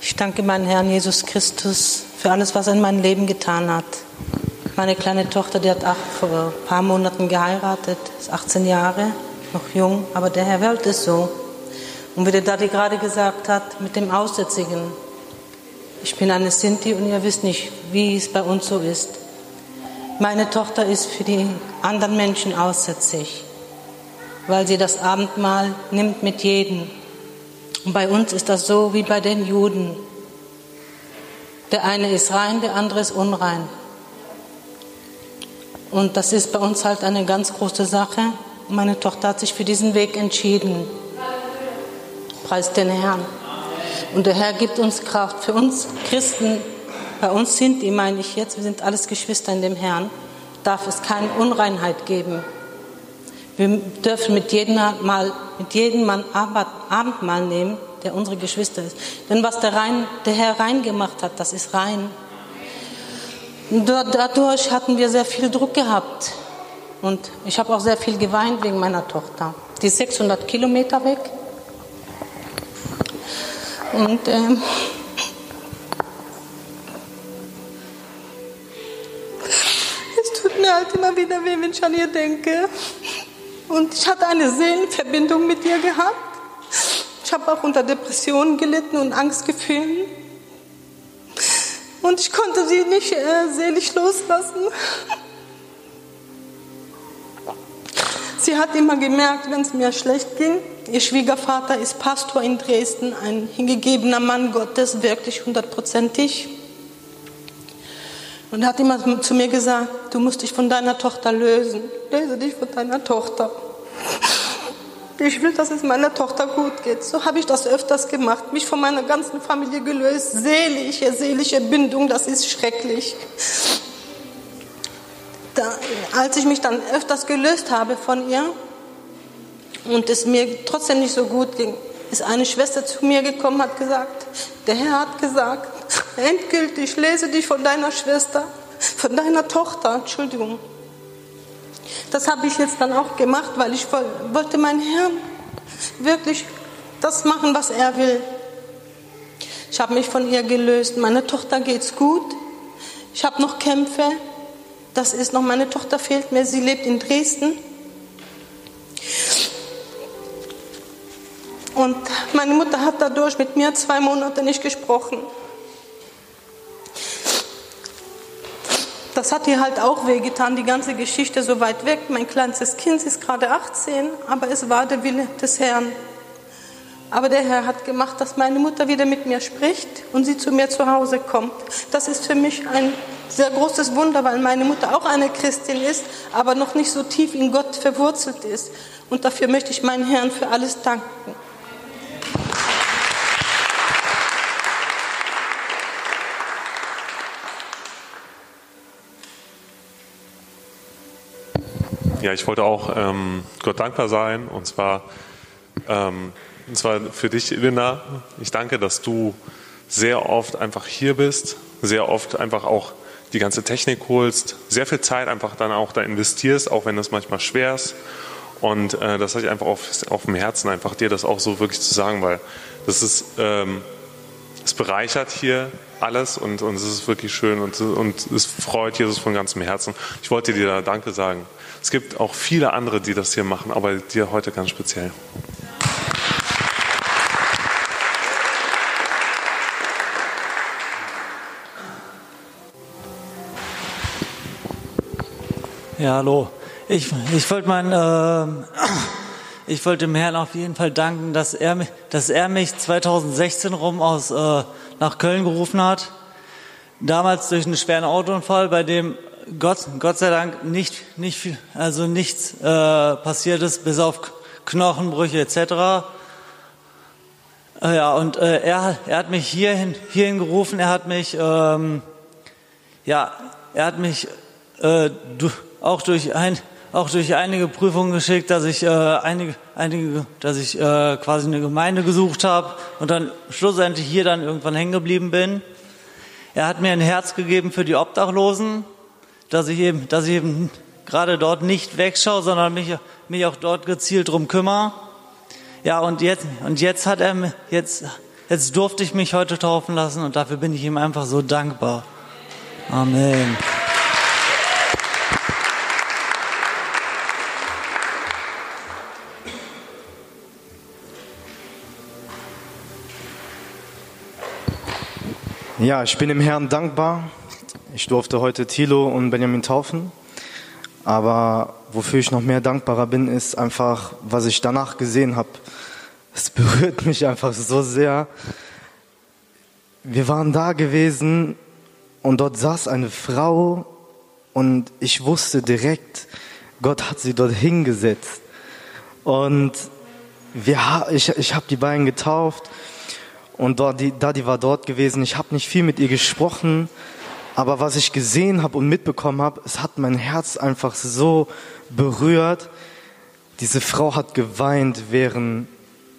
Ich danke meinem Herrn Jesus Christus für alles, was er in meinem Leben getan hat. Meine kleine Tochter, die hat acht, vor ein paar Monaten geheiratet, ist 18 Jahre noch jung, aber der Herr wollte es so. Und wie der Daddy gerade gesagt hat, mit dem Aussätzigen. Ich bin eine Sinti und ihr wisst nicht, wie es bei uns so ist. Meine Tochter ist für die anderen Menschen aussätzig, weil sie das Abendmahl nimmt mit jedem. Und bei uns ist das so wie bei den Juden. Der eine ist rein, der andere ist unrein. Und das ist bei uns halt eine ganz große Sache. Meine Tochter hat sich für diesen Weg entschieden. Preis den Herrn. Und der Herr gibt uns Kraft. Für uns Christen, bei uns sind die, meine ich jetzt, wir sind alles Geschwister in dem Herrn, darf es keine Unreinheit geben. Wir dürfen mit jedem, Mal, mit jedem Mann Abendmahl nehmen, der unsere Geschwister ist. Denn was der, rein, der Herr rein gemacht hat, das ist rein. Dadurch hatten wir sehr viel Druck gehabt. Und ich habe auch sehr viel geweint wegen meiner Tochter. Die ist 600 Kilometer weg. Und ähm, es tut mir halt immer wieder weh, wenn ich an ihr denke. Und ich hatte eine Seelenverbindung mit ihr gehabt. Ich habe auch unter Depressionen gelitten und Angstgefühlen. Und ich konnte sie nicht äh, seelisch loslassen. Sie hat immer gemerkt, wenn es mir schlecht ging. Ihr Schwiegervater ist Pastor in Dresden, ein hingegebener Mann Gottes, wirklich hundertprozentig. Und hat immer zu mir gesagt, du musst dich von deiner Tochter lösen. Löse dich von deiner Tochter. Ich will, dass es meiner Tochter gut geht. So habe ich das öfters gemacht, mich von meiner ganzen Familie gelöst. Seelische, seelische Bindung, das ist schrecklich da, als ich mich dann öfters gelöst habe von ihr und es mir trotzdem nicht so gut ging, ist eine Schwester zu mir gekommen, hat gesagt, der Herr hat gesagt, endgültig lese dich von deiner Schwester, von deiner Tochter, Entschuldigung. Das habe ich jetzt dann auch gemacht, weil ich wollte meinen Herrn wirklich das machen, was er will. Ich habe mich von ihr gelöst. Meiner Tochter geht's gut. Ich habe noch Kämpfe. Das ist noch, meine Tochter fehlt mir, sie lebt in Dresden. Und meine Mutter hat dadurch mit mir zwei Monate nicht gesprochen. das hat ihr halt auch wehgetan, die ganze Geschichte so weit weg. Mein kleinstes Kind ist gerade 18, aber es war der Wille des Herrn. Aber der Herr hat gemacht, dass meine Mutter wieder mit mir spricht und sie zu mir zu Hause kommt. Das ist für mich ein sehr großes Wunder, weil meine Mutter auch eine Christin ist, aber noch nicht so tief in Gott verwurzelt ist. Und dafür möchte ich meinen Herrn für alles danken. Ja, ich wollte auch ähm, Gott dankbar sein und zwar, ähm, und zwar für dich, Linda. Ich danke, dass du sehr oft einfach hier bist, sehr oft einfach auch die ganze Technik holst, sehr viel Zeit einfach dann auch da investierst, auch wenn das manchmal schwer ist. Und äh, das hatte ich einfach auf, auf dem Herzen, einfach dir das auch so wirklich zu sagen, weil das ist, ähm, es bereichert hier alles und, und es ist wirklich schön und, und es freut Jesus von ganzem Herzen. Ich wollte dir da Danke sagen. Es gibt auch viele andere, die das hier machen, aber dir heute ganz speziell. Ja, hallo. Ich, ich wollte mein, äh, ich wollte dem Herrn auf jeden Fall danken, dass er, dass er mich 2016 rum aus, äh, nach Köln gerufen hat. Damals durch einen schweren Autounfall, bei dem Gott, Gott sei Dank nicht, nicht viel, also nichts äh, passiert ist, bis auf Knochenbrüche etc. Äh, ja, und äh, er, er hat mich hierhin, hierhin gerufen, er hat mich, ähm, ja, er hat mich äh, du, auch durch ein, auch durch einige Prüfungen geschickt, dass ich äh, einige, einige, dass ich äh, quasi eine Gemeinde gesucht habe und dann schlussendlich hier dann irgendwann hängen geblieben bin. Er hat mir ein Herz gegeben für die Obdachlosen, dass ich eben, dass ich eben gerade dort nicht wegschaue, sondern mich, mich auch dort gezielt drum kümmere. Ja, und jetzt, und jetzt hat er, jetzt, jetzt durfte ich mich heute taufen lassen und dafür bin ich ihm einfach so dankbar. Amen. Ja, ich bin dem Herrn dankbar. Ich durfte heute Thilo und Benjamin taufen. Aber wofür ich noch mehr dankbarer bin, ist einfach, was ich danach gesehen habe. Es berührt mich einfach so sehr. Wir waren da gewesen und dort saß eine Frau und ich wusste direkt, Gott hat sie dort hingesetzt. Und wir, ich, ich habe die beiden getauft und Daddy war dort gewesen. Ich habe nicht viel mit ihr gesprochen, aber was ich gesehen habe und mitbekommen habe, es hat mein Herz einfach so berührt. Diese Frau hat geweint, während,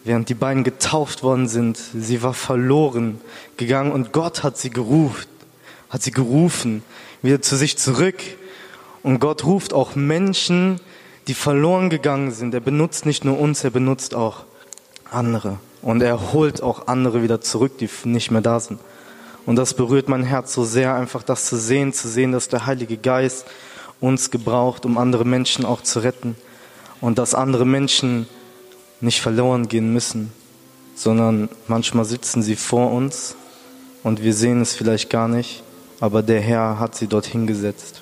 während die beiden getauft worden sind. Sie war verloren gegangen und Gott hat sie gerufen, hat sie gerufen, wieder zu sich zurück. Und Gott ruft auch Menschen, die verloren gegangen sind. Er benutzt nicht nur uns, er benutzt auch andere. Und er holt auch andere wieder zurück, die nicht mehr da sind. Und das berührt mein Herz so sehr, einfach das zu sehen, zu sehen, dass der Heilige Geist uns gebraucht, um andere Menschen auch zu retten. Und dass andere Menschen nicht verloren gehen müssen, sondern manchmal sitzen sie vor uns und wir sehen es vielleicht gar nicht, aber der Herr hat sie dorthin gesetzt.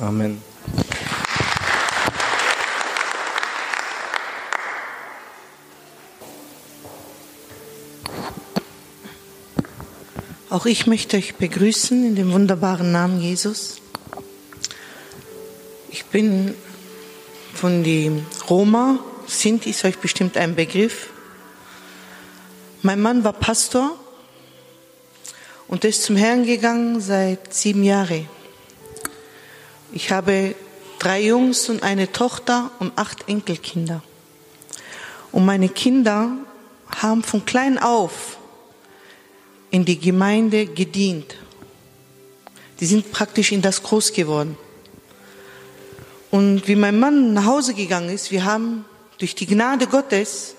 Amen. Auch ich möchte euch begrüßen in dem wunderbaren Namen Jesus. Ich bin von dem Roma, Sinti ist euch bestimmt ein Begriff. Mein Mann war Pastor und ist zum Herrn gegangen seit sieben Jahren. Ich habe drei Jungs und eine Tochter und acht Enkelkinder. Und meine Kinder haben von klein auf in die Gemeinde gedient. Die sind praktisch in das groß geworden. Und wie mein Mann nach Hause gegangen ist, wir haben durch die Gnade Gottes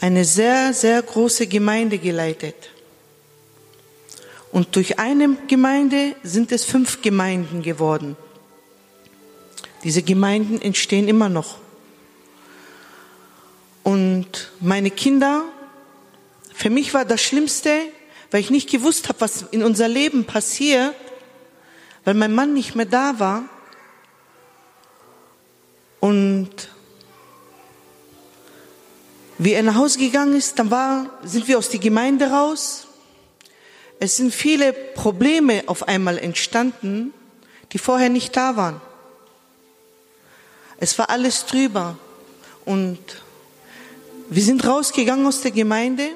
eine sehr, sehr große Gemeinde geleitet. Und durch eine Gemeinde sind es fünf Gemeinden geworden. Diese Gemeinden entstehen immer noch. Und meine Kinder für mich war das Schlimmste, weil ich nicht gewusst habe, was in unser Leben passiert, weil mein Mann nicht mehr da war. Und wie er nach Hause gegangen ist, dann war, sind wir aus der Gemeinde raus. Es sind viele Probleme auf einmal entstanden, die vorher nicht da waren. Es war alles drüber. Und wir sind rausgegangen aus der Gemeinde.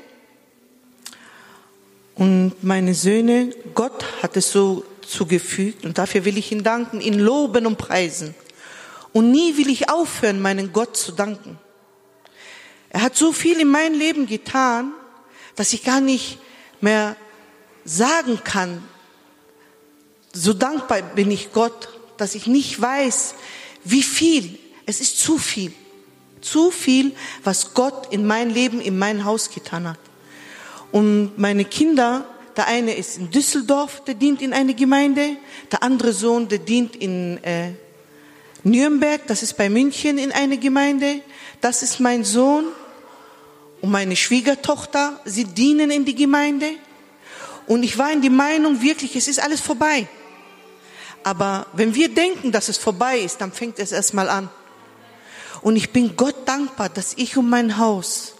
Und meine Söhne, Gott hat es so zugefügt. Und dafür will ich ihn danken, ihn loben und preisen. Und nie will ich aufhören, meinen Gott zu danken. Er hat so viel in meinem Leben getan, dass ich gar nicht mehr sagen kann, so dankbar bin ich Gott, dass ich nicht weiß, wie viel. Es ist zu viel. Zu viel, was Gott in mein Leben, in mein Haus getan hat. Und meine Kinder, der eine ist in Düsseldorf, der dient in einer Gemeinde. Der andere Sohn, der dient in äh, Nürnberg, das ist bei München in einer Gemeinde. Das ist mein Sohn und meine Schwiegertochter. Sie dienen in die Gemeinde. Und ich war in die Meinung, wirklich, es ist alles vorbei. Aber wenn wir denken, dass es vorbei ist, dann fängt es erstmal an. Und ich bin Gott dankbar, dass ich und mein Haus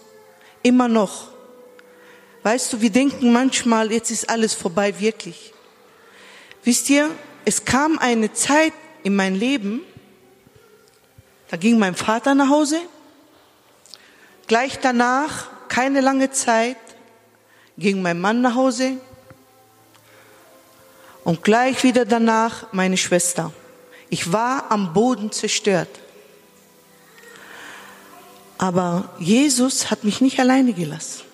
immer noch, weißt du, wir denken manchmal, jetzt ist alles vorbei, wirklich. Wisst ihr, es kam eine Zeit in mein Leben, da ging mein Vater nach Hause, gleich danach, keine lange Zeit, ging mein Mann nach Hause, und gleich wieder danach meine Schwester. Ich war am Boden zerstört. Aber Jesus hat mich nicht alleine gelassen.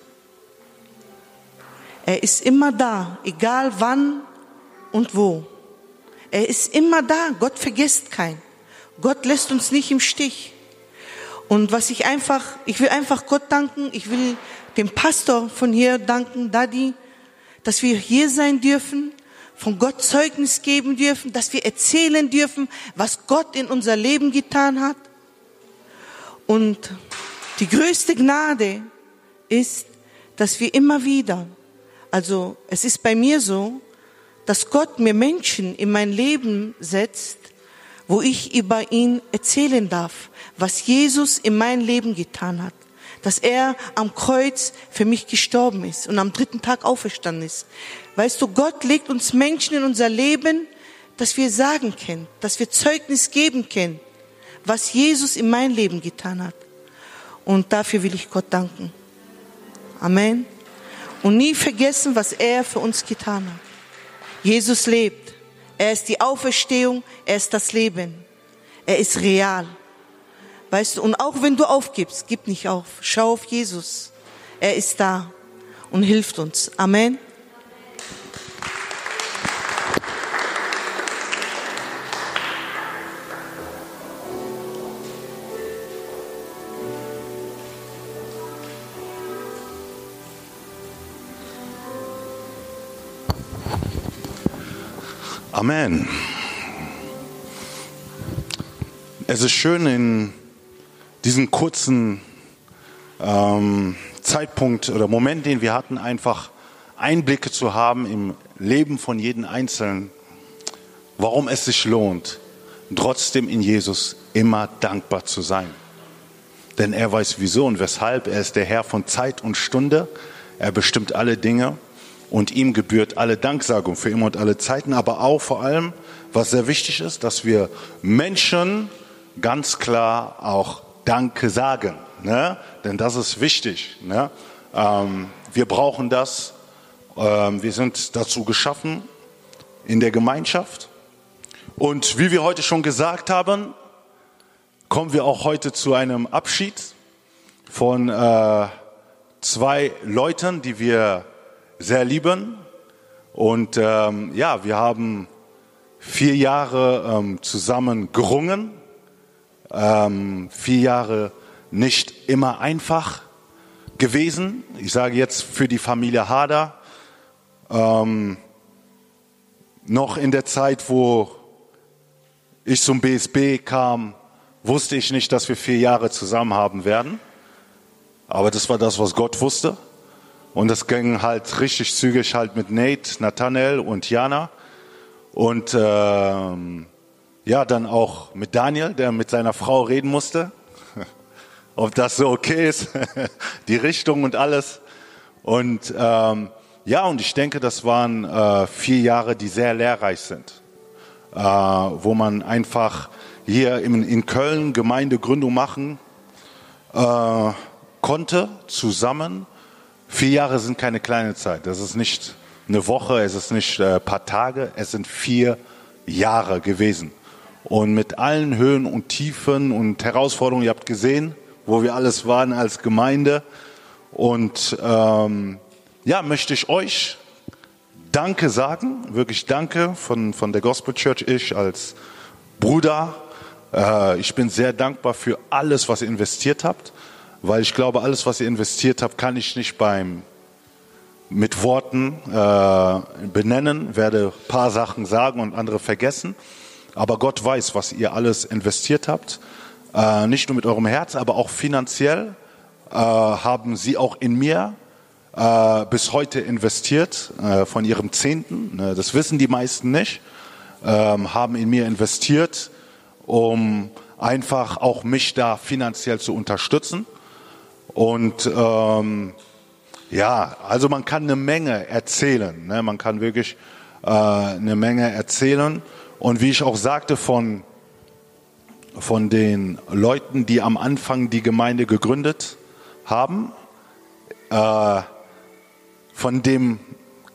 Er ist immer da, egal wann und wo. Er ist immer da. Gott vergisst keinen. Gott lässt uns nicht im Stich. Und was ich einfach, ich will einfach Gott danken. Ich will dem Pastor von hier danken, Daddy, dass wir hier sein dürfen, von Gott Zeugnis geben dürfen, dass wir erzählen dürfen, was Gott in unser Leben getan hat. Und die größte Gnade ist, dass wir immer wieder, also es ist bei mir so, dass Gott mir Menschen in mein Leben setzt, wo ich über ihn erzählen darf, was Jesus in mein Leben getan hat dass er am Kreuz für mich gestorben ist und am dritten Tag auferstanden ist. Weißt du, Gott legt uns Menschen in unser Leben, dass wir sagen können, dass wir Zeugnis geben können, was Jesus in mein Leben getan hat. Und dafür will ich Gott danken. Amen. Und nie vergessen, was er für uns getan hat. Jesus lebt. Er ist die Auferstehung, er ist das Leben. Er ist real. Weißt du, und auch wenn du aufgibst, gib nicht auf. Schau auf Jesus. Er ist da und hilft uns. Amen. Amen. Es ist schön, in diesen kurzen ähm, Zeitpunkt oder Moment, den wir hatten, einfach Einblicke zu haben im Leben von jedem Einzelnen, warum es sich lohnt, trotzdem in Jesus immer dankbar zu sein. Denn er weiß wieso und weshalb. Er ist der Herr von Zeit und Stunde. Er bestimmt alle Dinge und ihm gebührt alle Danksagung für immer und alle Zeiten. Aber auch vor allem, was sehr wichtig ist, dass wir Menschen ganz klar auch Danke sagen. Ne? Denn das ist wichtig. Ne? Ähm, wir brauchen das. Ähm, wir sind dazu geschaffen in der Gemeinschaft. Und wie wir heute schon gesagt haben, kommen wir auch heute zu einem Abschied von äh, zwei Leuten, die wir sehr lieben. Und ähm, ja, wir haben vier Jahre ähm, zusammen gerungen ähm, vier Jahre nicht immer einfach gewesen. Ich sage jetzt für die Familie Hader. Ähm, noch in der Zeit, wo ich zum BSB kam, wusste ich nicht, dass wir vier Jahre zusammen haben werden. Aber das war das, was Gott wusste. Und das ging halt richtig zügig halt mit Nate, Nathanael und Jana. Und ähm, ja, dann auch mit Daniel, der mit seiner Frau reden musste, ob das so okay ist, die Richtung und alles. Und ähm, ja, und ich denke, das waren äh, vier Jahre, die sehr lehrreich sind, äh, wo man einfach hier in, in Köln Gemeindegründung machen äh, konnte, zusammen. Vier Jahre sind keine kleine Zeit. Das ist nicht eine Woche, es ist nicht ein äh, paar Tage, es sind vier Jahre gewesen. Und mit allen Höhen und Tiefen und Herausforderungen, ihr habt gesehen, wo wir alles waren als Gemeinde. Und ähm, ja, möchte ich euch Danke sagen, wirklich Danke von, von der Gospel Church, ich als Bruder. Äh, ich bin sehr dankbar für alles, was ihr investiert habt, weil ich glaube, alles, was ihr investiert habt, kann ich nicht beim mit Worten äh, benennen, werde ein paar Sachen sagen und andere vergessen. Aber Gott weiß, was ihr alles investiert habt. Äh, nicht nur mit eurem Herz, aber auch finanziell äh, haben sie auch in mir äh, bis heute investiert äh, von ihrem Zehnten. Ne, das wissen die meisten nicht. Ähm, haben in mir investiert, um einfach auch mich da finanziell zu unterstützen. Und ähm, ja, also man kann eine Menge erzählen. Ne? Man kann wirklich äh, eine Menge erzählen. Und wie ich auch sagte von, von den Leuten, die am Anfang die Gemeinde gegründet haben, äh, von dem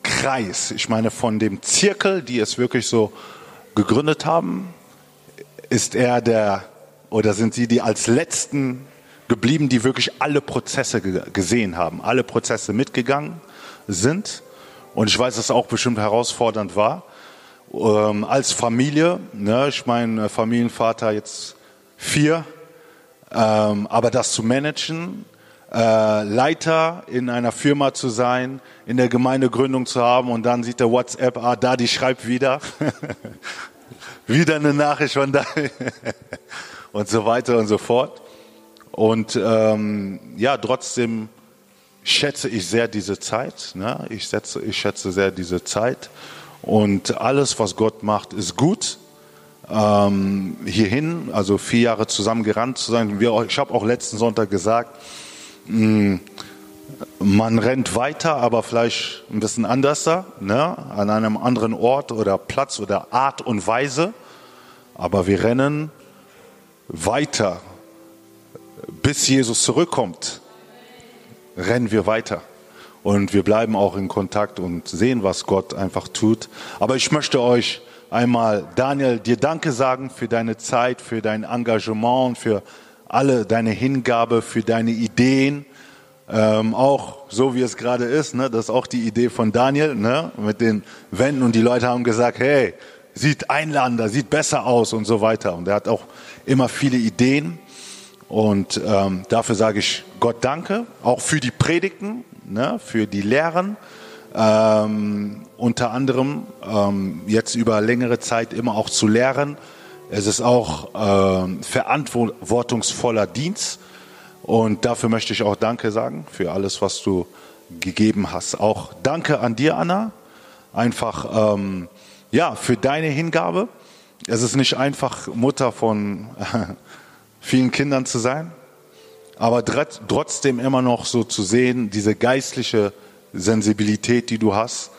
Kreis, ich meine von dem Zirkel, die es wirklich so gegründet haben, ist er der oder sind sie die als letzten geblieben, die wirklich alle Prozesse gesehen haben, alle Prozesse mitgegangen sind. Und ich weiß, dass es auch bestimmt herausfordernd war. Ähm, als Familie, ne, ich meine, Familienvater jetzt vier, ähm, aber das zu managen, äh, Leiter in einer Firma zu sein, in der Gemeindegründung zu haben und dann sieht der WhatsApp, ah, da die schreibt wieder. wieder eine Nachricht von da und so weiter und so fort. Und ähm, ja, trotzdem schätze ich sehr diese Zeit. Ne? Ich, setze, ich schätze sehr diese Zeit. Und alles, was Gott macht, ist gut. Ähm, hierhin, also vier Jahre zusammen gerannt zu sein. Wir, ich habe auch letzten Sonntag gesagt, mh, mm, man rennt weiter, aber vielleicht ein bisschen anders, ne? an einem anderen Ort oder Platz oder Art und Weise. Aber wir rennen weiter bis Jesus zurückkommt, rennen wir weiter. Und wir bleiben auch in Kontakt und sehen, was Gott einfach tut. Aber ich möchte euch einmal, Daniel, dir Danke sagen für deine Zeit, für dein Engagement, für alle deine Hingabe, für deine Ideen. Ähm, auch so wie es gerade ist, ne? das ist auch die Idee von Daniel ne? mit den Wänden und die Leute haben gesagt, hey, sieht einladender, sieht besser aus und so weiter. Und er hat auch immer viele Ideen. Und ähm, dafür sage ich Gott danke, auch für die Predigten, ne, für die Lehren. Ähm, unter anderem ähm, jetzt über längere Zeit immer auch zu lehren. Es ist auch ähm, verantwortungsvoller Dienst. Und dafür möchte ich auch Danke sagen für alles, was du gegeben hast. Auch Danke an dir, Anna. Einfach ähm, ja für deine Hingabe. Es ist nicht einfach Mutter von vielen Kindern zu sein, aber trotzdem immer noch so zu sehen, diese geistliche Sensibilität, die du hast,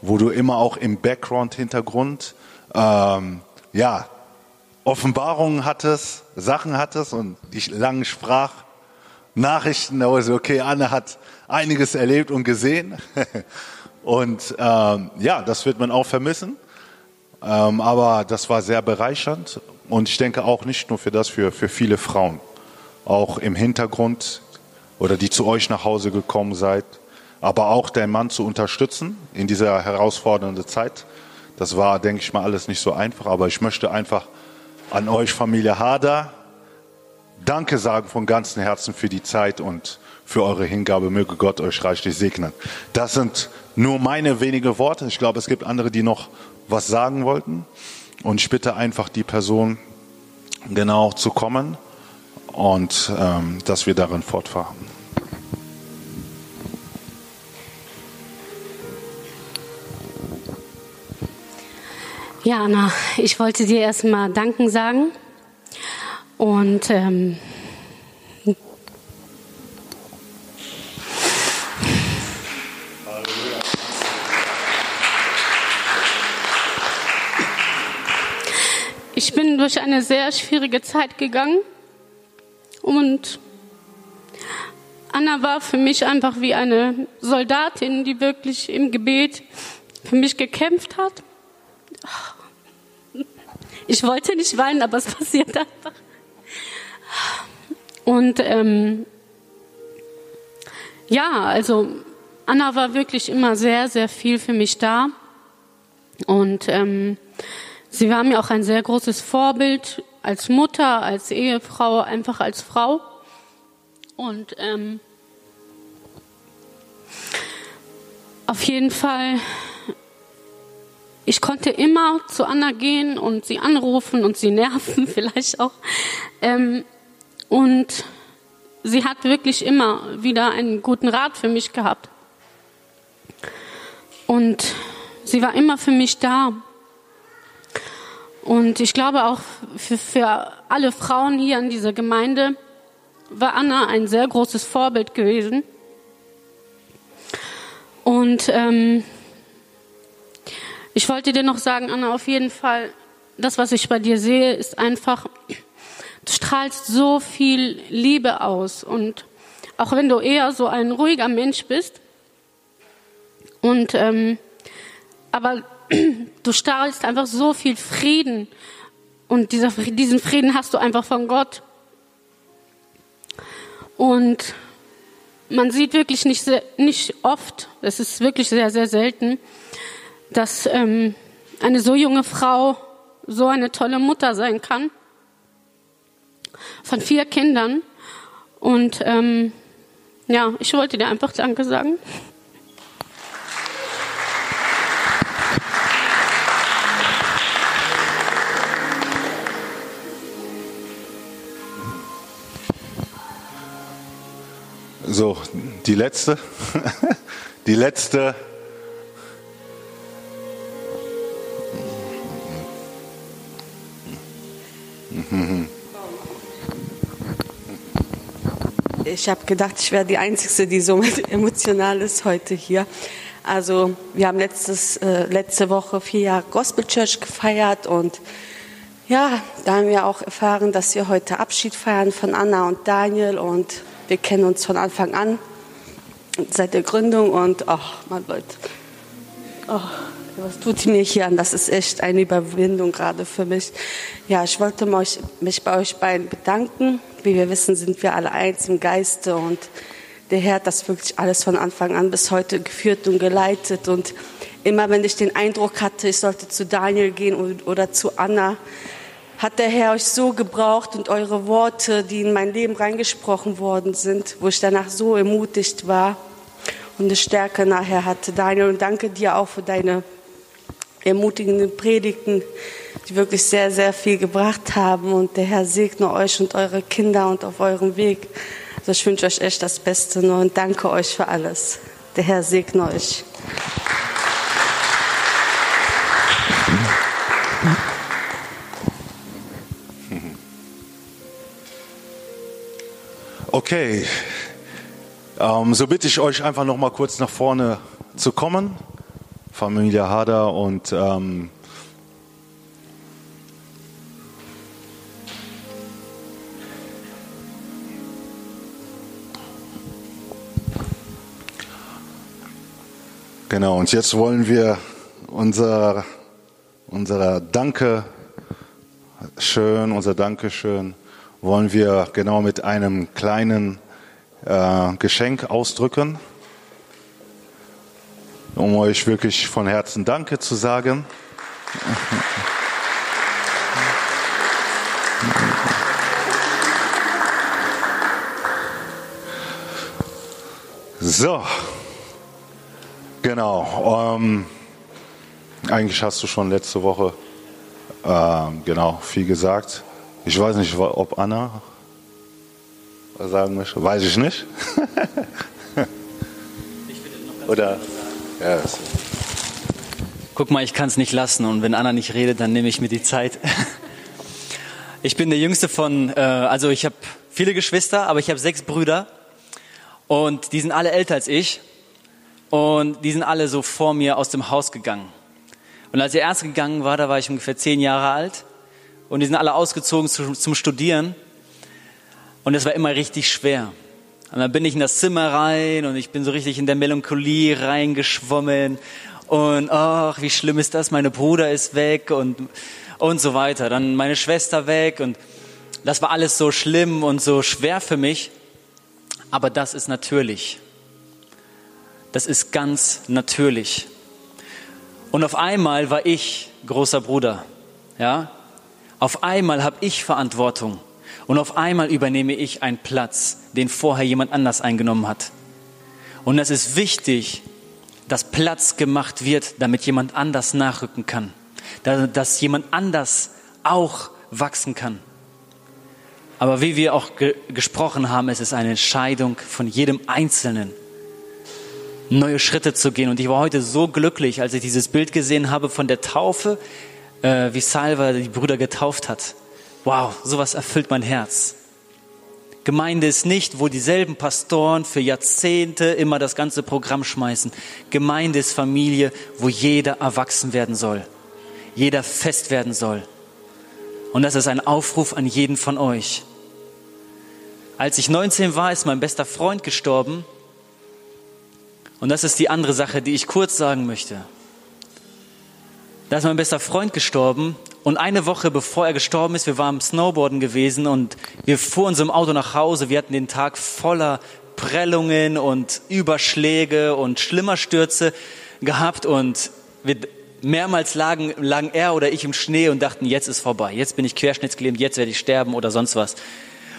wo du immer auch im Background-Hintergrund, ähm, ja, Offenbarungen hattest, Sachen hattest und die langen Sprachnachrichten, da war so, okay, Anne hat einiges erlebt und gesehen. und ähm, ja, das wird man auch vermissen. Ähm, aber das war sehr bereichernd und ich denke auch nicht nur für das, für, für viele Frauen. Auch im Hintergrund oder die zu euch nach Hause gekommen seid, aber auch deinen Mann zu unterstützen in dieser herausfordernden Zeit. Das war, denke ich mal, alles nicht so einfach, aber ich möchte einfach an euch, Familie Hader, Danke sagen von ganzem Herzen für die Zeit und für eure Hingabe. Möge Gott euch reichlich segnen. Das sind nur meine wenige Worte. Ich glaube, es gibt andere, die noch was sagen wollten. Und ich bitte einfach die Person genau zu kommen und ähm, dass wir darin fortfahren. Ja, Anna, ich wollte dir erstmal Danken sagen. Und ähm, ich bin durch eine sehr schwierige Zeit gegangen und Anna war für mich einfach wie eine Soldatin, die wirklich im Gebet für mich gekämpft hat. Ich wollte nicht weinen, aber es passiert einfach. Und ähm, ja, also Anna war wirklich immer sehr, sehr viel für mich da. Und ähm, sie war mir auch ein sehr großes Vorbild als Mutter, als Ehefrau, einfach als Frau. Und ähm, auf jeden Fall, ich konnte immer zu Anna gehen und sie anrufen und sie nerven vielleicht auch. Ähm, und sie hat wirklich immer wieder einen guten Rat für mich gehabt. Und sie war immer für mich da. Und ich glaube auch für, für alle Frauen hier in dieser Gemeinde, war Anna ein sehr großes Vorbild gewesen. Und ähm, ich wollte dir noch sagen, Anna, auf jeden Fall, das, was ich bei dir sehe, ist einfach, du strahlst so viel Liebe aus. Und auch wenn du eher so ein ruhiger Mensch bist, und ähm, aber du strahlst einfach so viel Frieden. Und dieser, diesen Frieden hast du einfach von Gott. Und man sieht wirklich nicht, sehr, nicht oft, es ist wirklich sehr, sehr selten, dass ähm, eine so junge Frau so eine tolle Mutter sein kann. Von vier Kindern. Und ähm, ja, ich wollte dir einfach Danke sagen. So, die letzte. Die letzte. Ich habe gedacht, ich wäre die Einzige, die so emotional ist heute hier. Also wir haben letztes, äh, letzte Woche vier Jahre Gospel Church gefeiert und ja, da haben wir auch erfahren, dass wir heute Abschied feiern von Anna und Daniel und wir kennen uns von Anfang an, seit der Gründung und ach, mein Gott, oh, was tut mir hier an? Das ist echt eine Überwindung gerade für mich. Ja, ich wollte mich bei euch beiden bedanken. Wie wir wissen, sind wir alle eins im Geiste und der Herr hat das wirklich alles von Anfang an bis heute geführt und geleitet. Und immer wenn ich den Eindruck hatte, ich sollte zu Daniel gehen oder zu Anna, hat der Herr euch so gebraucht und eure Worte, die in mein Leben reingesprochen worden sind, wo ich danach so ermutigt war und eine Stärke nachher hatte. Daniel, und danke dir auch für deine ermutigenden Predigten, die wirklich sehr, sehr viel gebracht haben. Und der Herr segne euch und eure Kinder und auf eurem Weg. Also ich wünsche euch echt das Beste und danke euch für alles. Der Herr segne euch. Okay, ähm, so bitte ich euch einfach noch mal kurz nach vorne zu kommen, Familie Hader und ähm, Genau, und jetzt wollen wir unser, unser Danke schön, unser Dankeschön wollen wir genau mit einem kleinen äh, Geschenk ausdrücken, um euch wirklich von Herzen Danke zu sagen. So, genau. Ähm, eigentlich hast du schon letzte Woche ähm, genau viel gesagt. Ich weiß nicht, ob Anna was sagen möchte. Weiß ich nicht. Oder? Ja, Guck mal, ich kann es nicht lassen und wenn Anna nicht redet, dann nehme ich mir die Zeit. Ich bin der jüngste von, äh, also ich habe viele Geschwister, aber ich habe sechs Brüder und die sind alle älter als ich und die sind alle so vor mir aus dem Haus gegangen. Und als der erste gegangen war, da war ich ungefähr zehn Jahre alt und die sind alle ausgezogen zu, zum Studieren und es war immer richtig schwer. Und dann bin ich in das Zimmer rein und ich bin so richtig in der Melancholie reingeschwommen und ach, wie schlimm ist das, meine Bruder ist weg und, und so weiter. Dann meine Schwester weg und das war alles so schlimm und so schwer für mich. Aber das ist natürlich. Das ist ganz natürlich. Und auf einmal war ich großer Bruder. Ja? Auf einmal habe ich Verantwortung. Und auf einmal übernehme ich einen Platz, den vorher jemand anders eingenommen hat. Und es ist wichtig, dass Platz gemacht wird, damit jemand anders nachrücken kann. Dass jemand anders auch wachsen kann. Aber wie wir auch ge gesprochen haben, es ist eine Entscheidung von jedem Einzelnen, neue Schritte zu gehen. Und ich war heute so glücklich, als ich dieses Bild gesehen habe von der Taufe, äh, wie Salva die Brüder getauft hat. Wow, sowas erfüllt mein Herz. Gemeinde ist nicht, wo dieselben Pastoren für Jahrzehnte immer das ganze Programm schmeißen. Gemeinde ist Familie, wo jeder erwachsen werden soll, jeder fest werden soll. Und das ist ein Aufruf an jeden von euch. Als ich 19 war, ist mein bester Freund gestorben. Und das ist die andere Sache, die ich kurz sagen möchte. Da ist mein bester Freund gestorben und eine Woche bevor er gestorben ist, wir waren Snowboarden gewesen und wir fuhren unserem Auto nach Hause. Wir hatten den Tag voller Prellungen und Überschläge und Schlimmerstürze gehabt und wir mehrmals lagen, lagen er oder ich im Schnee und dachten, jetzt ist vorbei, jetzt bin ich querschnittsgelähmt, jetzt werde ich sterben oder sonst was.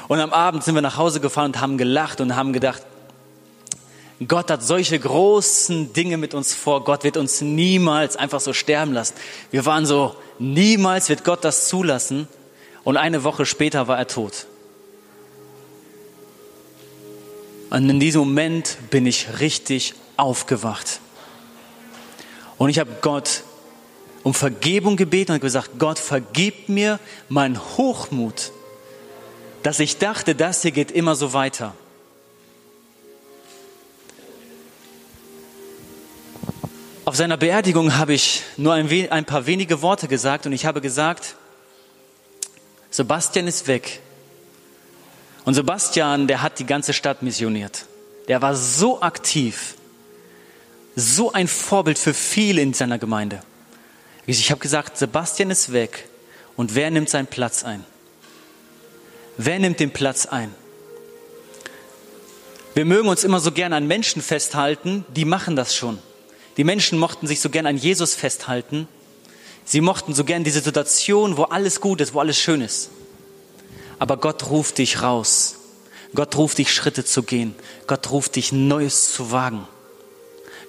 Und am Abend sind wir nach Hause gefahren und haben gelacht und haben gedacht, Gott hat solche großen Dinge mit uns vor. Gott wird uns niemals einfach so sterben lassen. Wir waren so, niemals wird Gott das zulassen. Und eine Woche später war er tot. Und in diesem Moment bin ich richtig aufgewacht. Und ich habe Gott um Vergebung gebeten und gesagt, Gott, vergib mir mein Hochmut, dass ich dachte, das hier geht immer so weiter. Auf seiner Beerdigung habe ich nur ein, ein, paar wenige Worte gesagt und ich habe gesagt, Sebastian ist weg. Und Sebastian, der hat die ganze Stadt missioniert. Der war so aktiv, so ein Vorbild für viele in seiner Gemeinde. Ich habe gesagt, Sebastian ist weg und wer nimmt seinen Platz ein? Wer nimmt den Platz ein? Wir mögen uns immer so gern an Menschen festhalten, die machen das schon. Die Menschen mochten sich so gern an Jesus festhalten. Sie mochten so gern diese Situation, wo alles gut ist, wo alles schön ist. Aber Gott ruft dich raus. Gott ruft dich, Schritte zu gehen. Gott ruft dich, Neues zu wagen.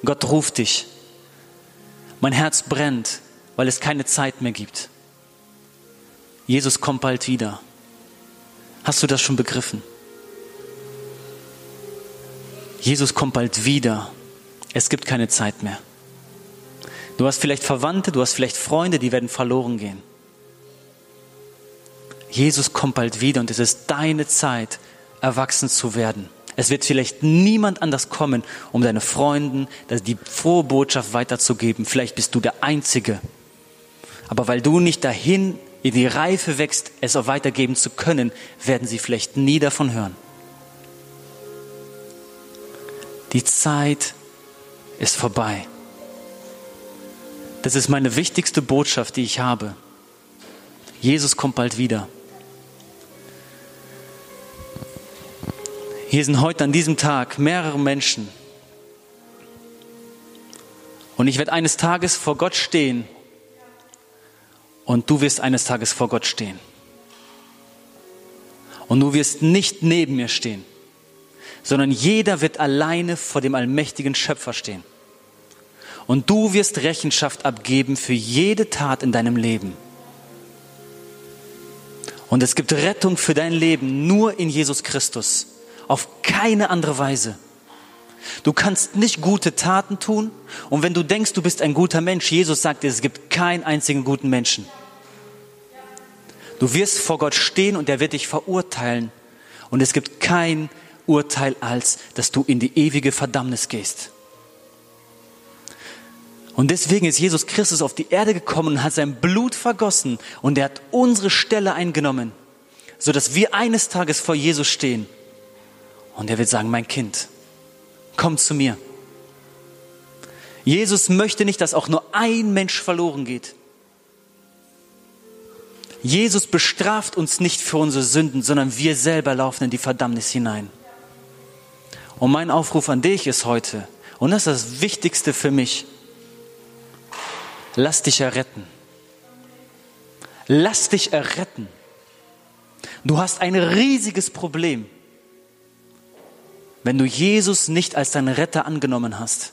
Gott ruft dich. Mein Herz brennt, weil es keine Zeit mehr gibt. Jesus kommt bald wieder. Hast du das schon begriffen? Jesus kommt bald wieder. Es gibt keine Zeit mehr. Du hast vielleicht Verwandte, du hast vielleicht Freunde, die werden verloren gehen. Jesus kommt bald wieder und es ist deine Zeit, erwachsen zu werden. Es wird vielleicht niemand anders kommen, um deine Freunden die frohe Botschaft weiterzugeben. Vielleicht bist du der Einzige. Aber weil du nicht dahin in die Reife wächst, es auch weitergeben zu können, werden sie vielleicht nie davon hören. Die Zeit ist vorbei. Das ist meine wichtigste Botschaft, die ich habe. Jesus kommt bald wieder. Hier sind heute an diesem Tag mehrere Menschen. Und ich werde eines Tages vor Gott stehen. Und du wirst eines Tages vor Gott stehen. Und du wirst nicht neben mir stehen, sondern jeder wird alleine vor dem allmächtigen Schöpfer stehen. Und du wirst Rechenschaft abgeben für jede Tat in deinem Leben. Und es gibt Rettung für dein Leben nur in Jesus Christus. Auf keine andere Weise. Du kannst nicht gute Taten tun. Und wenn du denkst, du bist ein guter Mensch, Jesus sagt dir, es gibt keinen einzigen guten Menschen. Du wirst vor Gott stehen und er wird dich verurteilen. Und es gibt kein Urteil als, dass du in die ewige Verdammnis gehst. Und deswegen ist Jesus Christus auf die Erde gekommen und hat sein Blut vergossen und er hat unsere Stelle eingenommen, sodass wir eines Tages vor Jesus stehen. Und er wird sagen, mein Kind, komm zu mir. Jesus möchte nicht, dass auch nur ein Mensch verloren geht. Jesus bestraft uns nicht für unsere Sünden, sondern wir selber laufen in die Verdammnis hinein. Und mein Aufruf an dich ist heute, und das ist das Wichtigste für mich, lass dich erretten. Lass dich erretten. Du hast ein riesiges Problem, wenn du Jesus nicht als deinen Retter angenommen hast.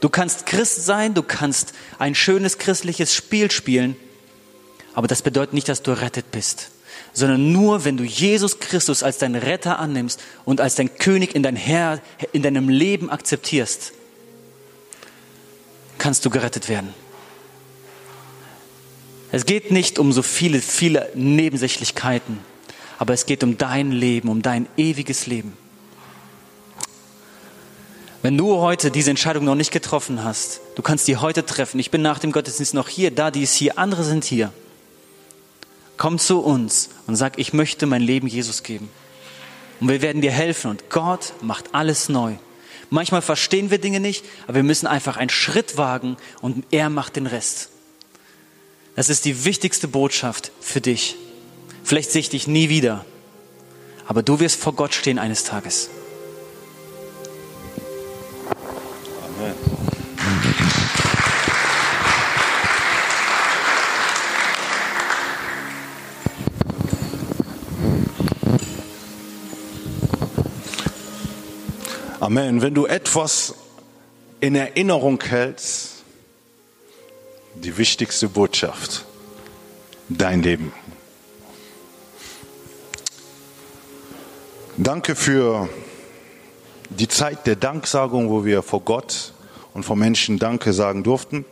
Du kannst Christ sein, du kannst ein schönes christliches Spiel spielen, aber das bedeutet nicht, dass du errettet bist, sondern nur, wenn du Jesus Christus als deinen Retter annimmst und als dein König in dein Herr, in deinem Leben akzeptierst, kannst du gerettet werden. Es geht nicht um so viele, viele Nebensächlichkeiten, aber es geht um dein Leben, um dein ewiges Leben. Wenn du heute diese Entscheidung noch nicht getroffen hast, du kannst die heute treffen. Ich bin nach dem Gottesdienst noch hier, da, die ist hier, andere sind hier. Komm zu uns und sag, ich möchte mein Leben Jesus geben. Und wir werden dir helfen und Gott macht alles neu. Manchmal verstehen wir Dinge nicht, aber wir müssen einfach einen Schritt wagen und er macht den Rest. Das ist die wichtigste Botschaft für dich. Vielleicht sehe ich dich nie wieder, aber du wirst vor Gott stehen eines Tages. Amen. Amen. Wenn du etwas in Erinnerung hältst, die wichtigste Botschaft, dein Leben. Danke für die Zeit der Danksagung, wo wir vor Gott und vor Menschen Danke sagen durften.